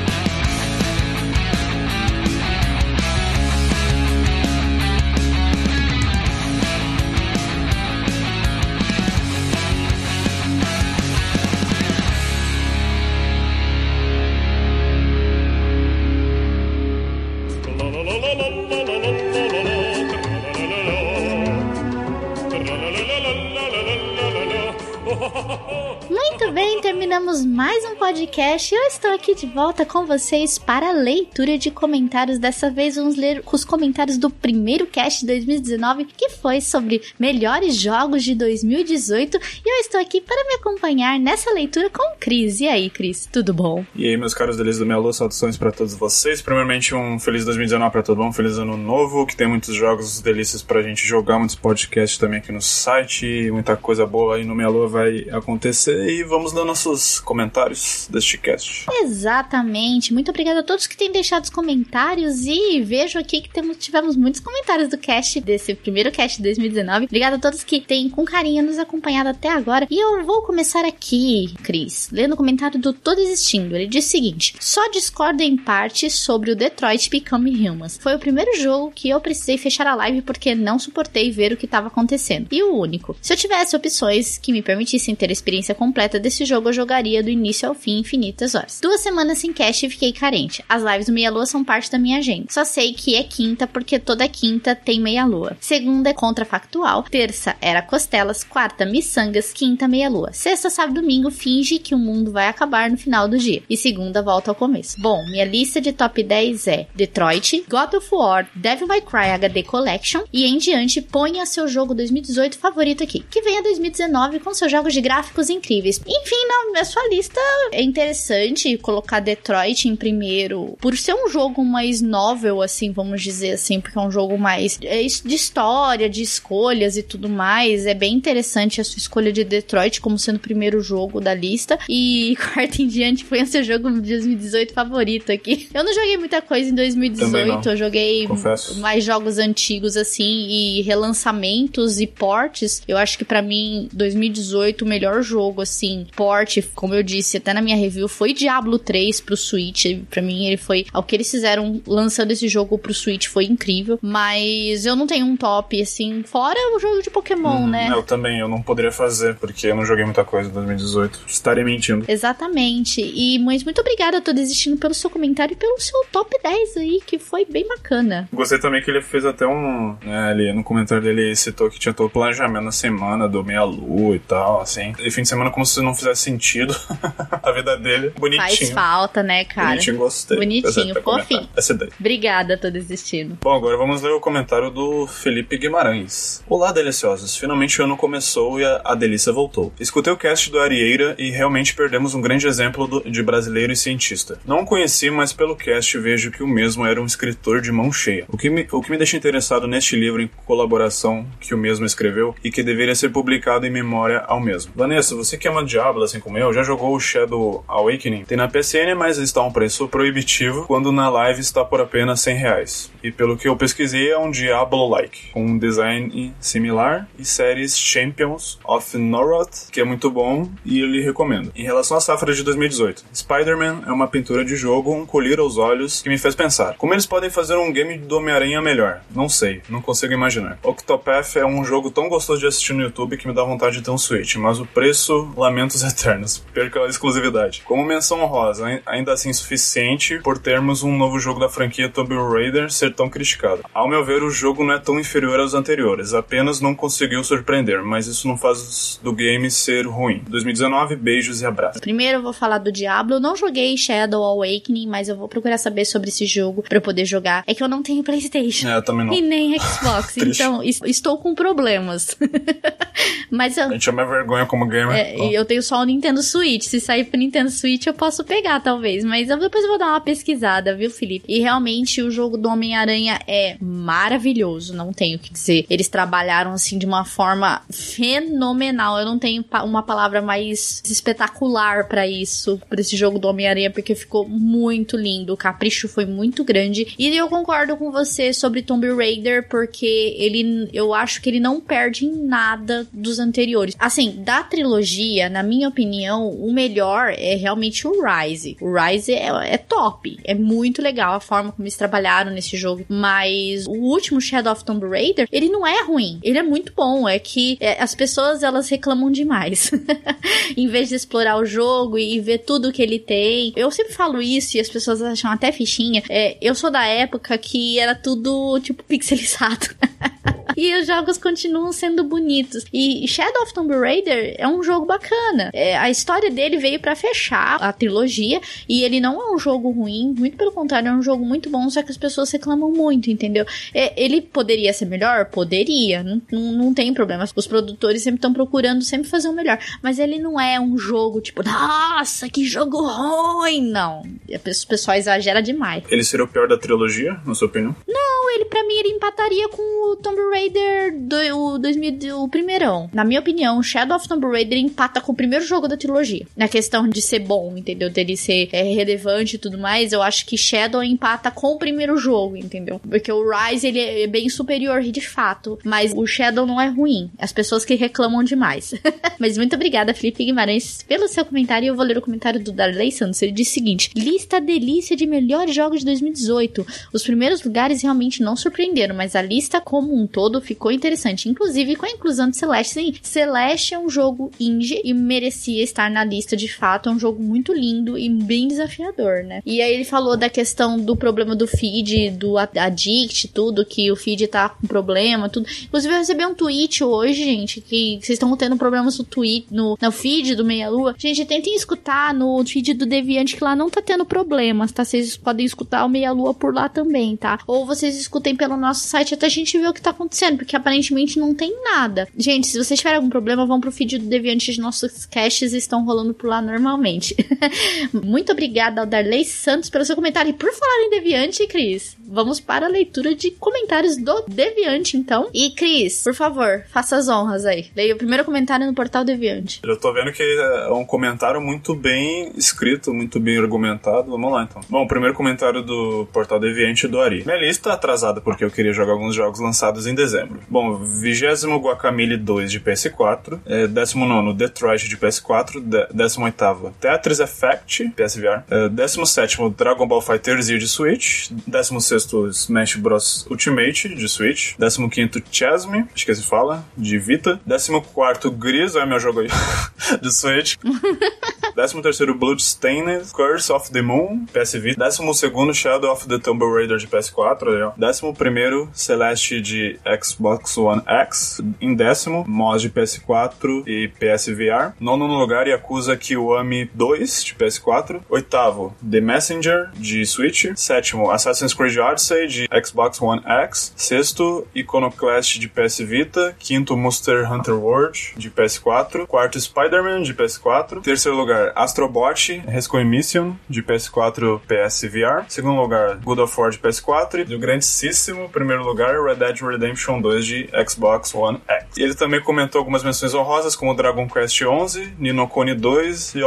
E eu estou aqui de volta com vocês para a leitura de comentários. Dessa vez vamos ler os comentários do primeiro cast de 2019, que foi sobre melhores jogos de 2018. E eu estou aqui para me acompanhar nessa leitura com Cris. E aí, Cris, tudo bom? E aí, meus caros delícias do Melu, saudações pra todos vocês. Primeiramente, um feliz 2019 pra todo mundo, um feliz ano novo, que tem muitos jogos delícias pra gente jogar, muitos podcasts também aqui no site, muita coisa boa aí no Melu vai acontecer. E vamos ler nossos comentários deste cast. Exatamente. Muito obrigada a todos que têm deixado os comentários e vejo aqui que temos, tivemos muitos comentários do cast desse primeiro cast de 2019. Obrigada a todos que têm com carinho nos acompanhado até agora. E eu vou começar aqui, Cris, lendo o comentário do Todo Existindo. Ele diz o seguinte: só discordo em parte sobre o Detroit Become Humans. Foi o primeiro jogo que eu precisei fechar a live porque não suportei ver o que estava acontecendo. E o único. Se eu tivesse opções que me permitissem ter a experiência completa desse jogo, eu jogaria do início ao fim infinitas horas. Duas semanas sem cash e fiquei carente. As lives do Meia Lua são parte da minha agenda. Só sei que é quinta porque toda quinta tem Meia Lua. Segunda é contrafactual. Terça era costelas. Quarta, miçangas. Quinta, Meia Lua. Sexta, sábado domingo finge que o mundo vai acabar no final do dia. E segunda volta ao começo. Bom, minha lista de top 10 é Detroit, God of War, Devil May Cry HD Collection e em diante ponha seu jogo 2018 favorito aqui, que venha 2019 com seus jogos de gráficos incríveis. Enfim, na minha sua lista é interessante colocar Detroit em primeiro, por ser um jogo mais novel, assim, vamos dizer assim, porque é um jogo mais é de história, de escolhas e tudo mais. É bem interessante a sua escolha de Detroit como sendo o primeiro jogo da lista. E quarto em diante foi o seu jogo de 2018 favorito aqui. Eu não joguei muita coisa em Também 2018, não. eu joguei Confesso. mais jogos antigos assim e relançamentos e portes. Eu acho que pra mim 2018 o melhor jogo assim, porte, como eu disse até na minha review, foi Diablo 3 pro Switch. Pra mim ele foi, ao que eles fizeram lançando esse jogo pro Switch foi incrível, mas eu não tenho um top assim, fora o jogo de Pokémon, né? Eu também, eu não poderia fazer, porque eu não joguei muita coisa em 2018. Estaria mentindo. Exatamente. E mas muito obrigada, tô desistindo pelo seu comentário e pelo seu top 10 aí, que foi bem bacana. Gostei também que ele fez até um. Né, ali, no comentário dele ele citou que tinha todo o planejamento na semana do meia-lua e tal, assim. E fim de semana como se não fizesse sentido. a vida dele. Bonitinho. Faz falta, né, cara? Bonitinho, gostei. Bonitinho, comentar fofinho. Essa ideia. Obrigada, tô desistindo. Bom, agora vamos ler o comentário do Felipe Guimarães. Olá, deliciosos. Finalmente o ano começou e a, a delícia voltou. Escutei o cast do Arieira e realmente perdemos um grande exemplo do- de brasileiro e cientista. Não o conheci, mas pelo cast vejo que o mesmo era um escritor de mão cheia. O que me, o que me deixa interessado neste livro em colaboração que o mesmo escreveu e que deveria ser publicado em memória ao mesmo. Vanessa, você que ama Diablo assim como eu, já jogou o Shadow Awakening? Tem na PSN, mas está a um preço proibitivo, quando na live está por apenas 100 reais. E pelo que eu pesquisei, é um Diablo-like, com um design similar e séries Champions of Noroth, que é muito bom e eu lhe recomendo. Em relação à safra de 2018, Spider-Man é uma pintura de jogo, um colírio aos olhos, que me fez pensar, como eles podem fazer um game do Homem-Aranha melhor? Não sei, não consigo imaginar. Octopath é um jogo tão gostoso de assistir no YouTube que me dá vontade de ter um Switch, mas o preço, lamentos eternos, perca a exclusividade. Como menção ai- ainda assim suficiente por termos um novo jogo da franquia Tomb Raider ser tão criticado. Ao meu ver, o jogo não é tão inferior aos anteriores, apenas não conseguiu surpreender, mas isso não faz do game ser ruim. 2019, beijos e abraços. Primeiro eu vou falar do Diablo. Eu não joguei Shadow Awakening, mas eu vou procurar saber sobre esse jogo pra eu poder jogar. É que eu não tenho PlayStation. É, eu também não. E nem Xbox, então es- estou com problemas. Mas eu, A gente é minha vergonha como gamer. é, e eu tenho só o Nintendo Switch. Se sair pro Nintendo Switch, eu posso pegar, talvez. Mas eu- depois eu vou dar uma pesquisada, viu, Felipe? E realmente o jogo do Homem-Aranha é maravilhoso, não tenho o que dizer. Eles trabalharam assim de uma forma fenomenal. Eu não tenho uma palavra mais espetacular pra isso, pra esse jogo do Homem-Aranha, porque ficou muito lindo. O capricho foi muito grande. E eu concordo com você sobre Tomb Raider, porque ele, eu acho que ele não perde em nada dos anteriores. Assim, da trilogia, na minha opinião, o melhor é realmente o Rise. O Rise é, é top, é muito legal a forma como eles trabalharam nesse jogo. Mas o último Shadow of Tomb Raider, ele não é ruim, ele é muito bom. É que é, as pessoas elas reclamam demais. em vez de explorar o jogo e ver tudo que ele tem. Eu sempre falo isso e as pessoas acham até fichinha. É, eu sou da época que era tudo, tipo, pixelizado. E os jogos continuam sendo bonitos. E Shadow of Tomb Raider é um jogo bacana. É, a história dele veio pra fechar a trilogia. E ele não é um jogo ruim. Muito pelo contrário, é um jogo muito bom. Só que as pessoas reclamam muito, entendeu? É, ele poderia ser melhor? Poderia. Não, não, não tem problema. Os produtores sempre estão procurando sempre fazer o melhor. Mas ele não é um jogo tipo, nossa, que jogo ruim. Não. O pessoal exagera demais. Ele seria o pior da trilogia, na sua opinião? Não, ele pra mim ele empataria com o Tomb Raider do o 2000, o primeirão. Na minha opinião, Shadow of Tomb Raider empata com o primeiro jogo da trilogia. Na questão de ser bom, entendeu? Dele ser é, relevante e tudo mais, eu acho que Shadow empata com o primeiro jogo, entendeu? Porque o Rise ele é bem superior de fato, mas o Shadow não é ruim. As pessoas que reclamam demais. mas muito obrigada, Felipe Guimarães, pelo seu comentário. Eu vou ler o comentário do Darley Santos. Ele diz o seguinte: lista delícia de melhores jogos de 2018. Os primeiros lugares realmente não surpreenderam, mas a lista como um todo ficou interessante, inclusive com a inclusão de Celeste. Sim, Celeste é um jogo indie e merecia estar na lista de fato. É um jogo muito lindo e bem desafiador, né? E aí ele falou da questão do problema do feed, do ad- addict, tudo, que o feed tá com problema, tudo. Inclusive eu recebi um tweet hoje, gente, que vocês estão tendo problemas no tweet, no, no feed do Meia Lua. Gente, tentem escutar no feed do Deviante que lá não tá tendo problemas, tá? Vocês podem escutar o Meia Lua por lá também, tá? Ou vocês escutem pelo nosso site até a gente ver o que tá acontecendo, porque aparentemente não tem nada. Gente, se vocês tiverem algum problema, vão pro feed do Deviante, os nossos caches estão rolando por lá normalmente. Muito obrigada ao Darley Santos pelo seu comentário. E por falar em Deviante, Cris, vamos para a leitura de comentários do Deviante, então. E, Cris, por favor, faça as honras aí. Leia o primeiro comentário no portal Deviante. Eu tô vendo que é um comentário muito bem escrito, muito bem argumentado. Vamos lá, então. Bom, o primeiro comentário do Portal Deviante do Ari. Minha lista tá atrasada porque eu queria jogar alguns jogos lançados em dezembro. Bom, 20 Guacamole 2 de PS4, é, 19 Detroit de PS4, de- 18 Tetris Effect, PSVR, é, 17 Dragon Ball Fighter Z de Switch, 16 16º Smash Bros Ultimate de Switch, 15º Chasme, acho que se fala, de Vita, 14º Gris, é meu jogo aí, de Switch, 13º Bloodstained, Curse of the Moon, PS Vita, 12º Shadow of the Tomb Raider de PS4, legal. 11º Celeste de Xbox One X, em décimo, MOS de PS4 e PSVR. Nono lugar, Yakuza Kiwami 2 de PS4. Oitavo, The Messenger de Switch. Sétimo, Assassin's Creed Odyssey de Xbox One X. Sexto, Iconoclast de PS Vita. Quinto, Monster Hunter World de PS4. Quarto, Spider-Man de PS4. Terceiro lugar, Astrobot Rescue Mission de PS4 PSVR. Segundo lugar, God of War de PS4. E o grandíssimo primeiro lugar, Red Dead Redemption 2 de Xbox One X. Ele também comentou algumas menções honrosas como Dragon Quest 11, Nino Kuni 2 e,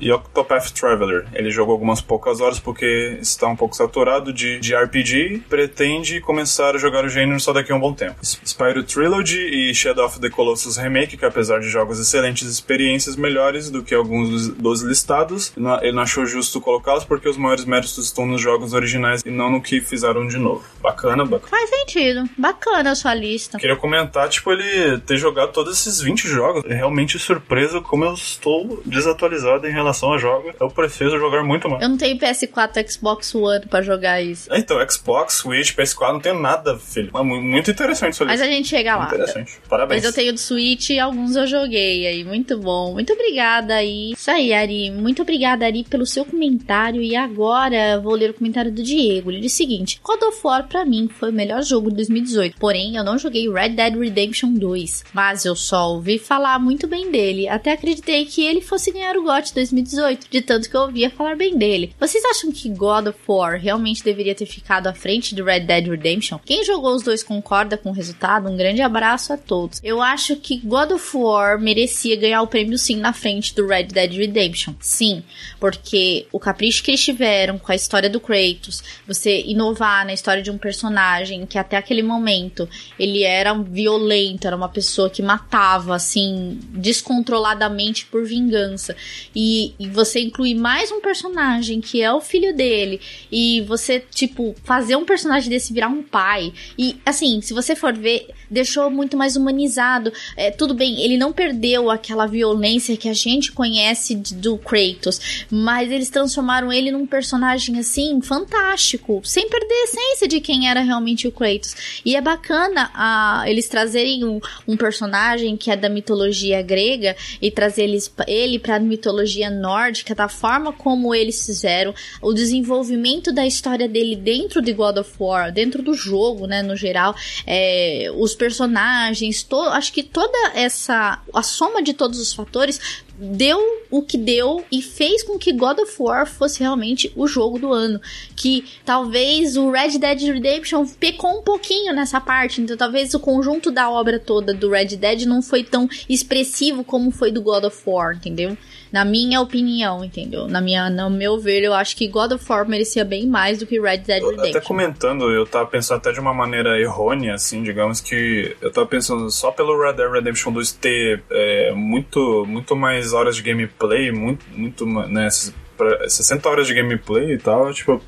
e Octopath Traveler. Ele jogou algumas poucas horas porque está um pouco saturado de, de RPG e pretende começar a jogar o gênero só daqui a um bom tempo. Spyro Trilogy e Shadow of the Colossus Remake, que apesar de jogos excelentes experiências melhores do que alguns dos, dos listados, ele não achou justo colocá-los porque os maiores méritos estão nos jogos originais e não no que fizeram de novo. Bacana, bacana. Faz sentido. Bacana a sua lista. Queria comentar, tipo, ele ter jogado todos esses 20 jogos. É realmente surpreso como eu estou desatualizado em relação a jogos. Eu preciso jogar muito mais. Eu não tenho PS4 Xbox One pra jogar isso. É, então, Xbox, Switch, PS4, não tenho nada, filho. É muito interessante isso ali. Mas a gente chega lá. Interessante. Parabéns. Mas eu tenho do Switch e alguns eu joguei aí. Muito bom. Muito obrigada aí. Isso aí, Ari. Muito obrigada, Ari, pelo seu comentário. E agora vou ler o comentário do Diego. Ele diz o seguinte: God of War pra mim foi o melhor jogo de 2018. Porém, eu não joguei Red Dead Redemption 2. Mas eu só ouvi falar muito bem dele. Até acreditei que ele fosse ganhar o GOT 2018. De tanto que eu ouvia falar bem dele. Vocês acham que God of War realmente deveria ter ficado à frente de Red Dead Redemption? Quem jogou os dois concorda com o resultado? Um grande abraço a todos. Eu acho que God of War merecia ganhar o prêmio sim na frente do Red Dead Redemption. Sim, porque o capricho que eles tiveram com a história do Kratos, você inovar na história de um personagem que até aquele momento ele era violento, era uma pessoa que matava assim descontroladamente por vingança. E, e você incluir mais um personagem que é o filho dele e você tipo fazer um personagem desse virar um pai. E assim, se você for ver, deixou muito mais humanizado. É, tudo bem, ele não perdeu aquela violência que a gente conhece do Kratos, mas eles transformaram ele num personagem assim fantástico, sem perder a essência de quem era realmente o Kratos. E é bacana a, eles trazerem um, um, personagem que é da mitologia grega e trazer eles, ele para a mitologia nórdica, da forma como eles fizeram, o desenvolvimento da história dele dentro de God of War, dentro do jogo, né, no geral, é, os personagens, to, acho que toda essa a soma de todos os fatores deu o que deu e fez com que God of War fosse realmente o jogo do ano. Que talvez o Red Dead Redemption pecou um pouquinho nessa parte, então talvez o conjunto da obra toda do Red Dead não foi tão expressivo como foi do God of War, entendeu? Na minha opinião, entendeu? Na minha, no meu ver, eu acho que God of War merecia bem mais do que Red Dead Redemption. Até comentando, eu tava pensando até de uma maneira errônea, assim, digamos que eu tava pensando só pelo Red Dead Redemption 2 ter é, muito, muito mais horas de gameplay, muito, muito, né, 60 horas de gameplay e tal, tipo,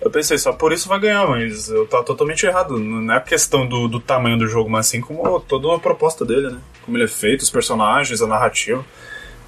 eu pensei, só por isso vai ganhar, mas eu tava totalmente errado. Não é a questão do, do tamanho do jogo, mas assim como toda a proposta dele, né? Como ele é feito, os personagens, a narrativa.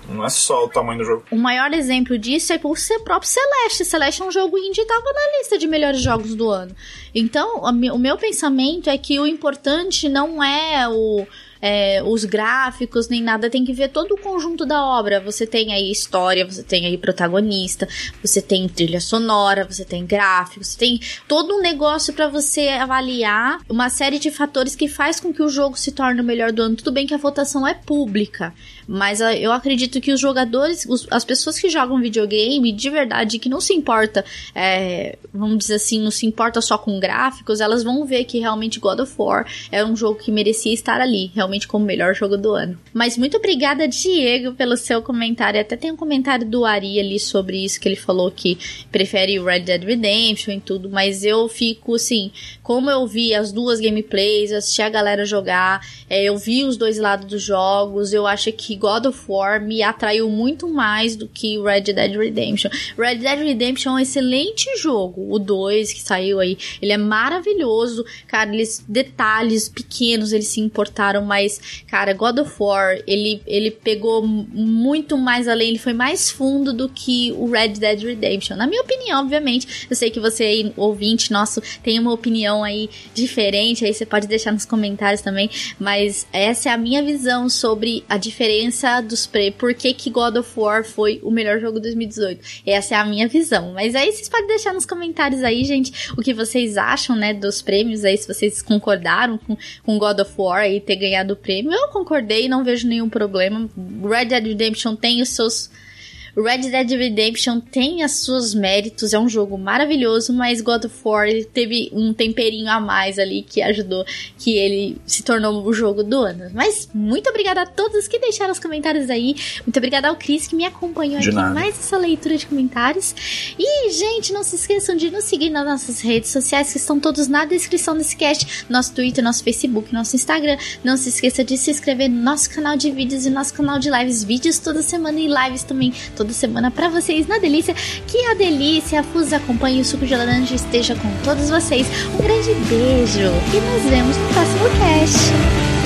Não é só o tamanho do jogo. O maior exemplo disso é por ser próprio Celeste. Celeste é um jogo indie e tava na lista de melhores jogos do ano. Então, o meu pensamento é que o importante não é o é, os gráficos, nem nada, tem que ver todo o conjunto da obra. Você tem aí história, você tem aí protagonista, você tem trilha sonora, você tem gráficos, você tem todo um negócio para você avaliar uma série de fatores que faz com que o jogo se torne o melhor do ano. Tudo bem que a votação é pública, mas ah, eu acredito que os jogadores, os, as pessoas que jogam videogame, de verdade, que não se importa, é, vamos dizer assim, não se importa só com gráficos, elas vão ver que realmente God of War é um jogo que merecia estar ali, realmente como o melhor jogo do ano. Mas muito obrigada, Diego, pelo seu comentário. Até tem um comentário do Ari ali sobre isso, que ele falou que prefere o Red Dead Redemption e tudo, mas eu fico assim, como eu vi as duas gameplays, assisti a galera jogar, é, eu vi os dois lados dos jogos, eu acho que God of War me atraiu muito mais do que Red Dead Redemption. Red Dead Redemption é um excelente jogo. O 2 que saiu aí, ele é maravilhoso. Cara, eles detalhes pequenos eles se importaram, mas cara, God of War, ele ele pegou muito mais além, ele foi mais fundo do que o Red Dead Redemption. Na minha opinião, obviamente. Eu sei que você aí, ouvinte nosso, tem uma opinião aí diferente, aí você pode deixar nos comentários também, mas essa é a minha visão sobre a diferença dos prêmios, por que que God of War foi o melhor jogo de 2018. Essa é a minha visão. Mas aí vocês podem deixar nos comentários aí, gente, o que vocês acham, né, dos prêmios aí, se vocês concordaram com, com God of War aí ter ganhado o prêmio. Eu concordei, não vejo nenhum problema. Red Dead Redemption tem os seus Red Dead Redemption tem as seus méritos, é um jogo maravilhoso, mas God of War teve um temperinho a mais ali que ajudou que ele se tornou o jogo do ano. Mas muito obrigada a todos que deixaram os comentários aí. Muito obrigada ao Cris que me acompanhou de aqui nada. mais essa leitura de comentários. E, gente, não se esqueçam de nos seguir nas nossas redes sociais que estão todos na descrição desse cast, nosso Twitter, nosso Facebook, nosso Instagram. Não se esqueça de se inscrever no nosso canal de vídeos e nosso canal de lives, vídeos toda semana e lives também toda toda semana para vocês na Delícia. Que a Delícia, a acompanhe o suco de laranja esteja com todos vocês. Um grande beijo e nos vemos no próximo cast.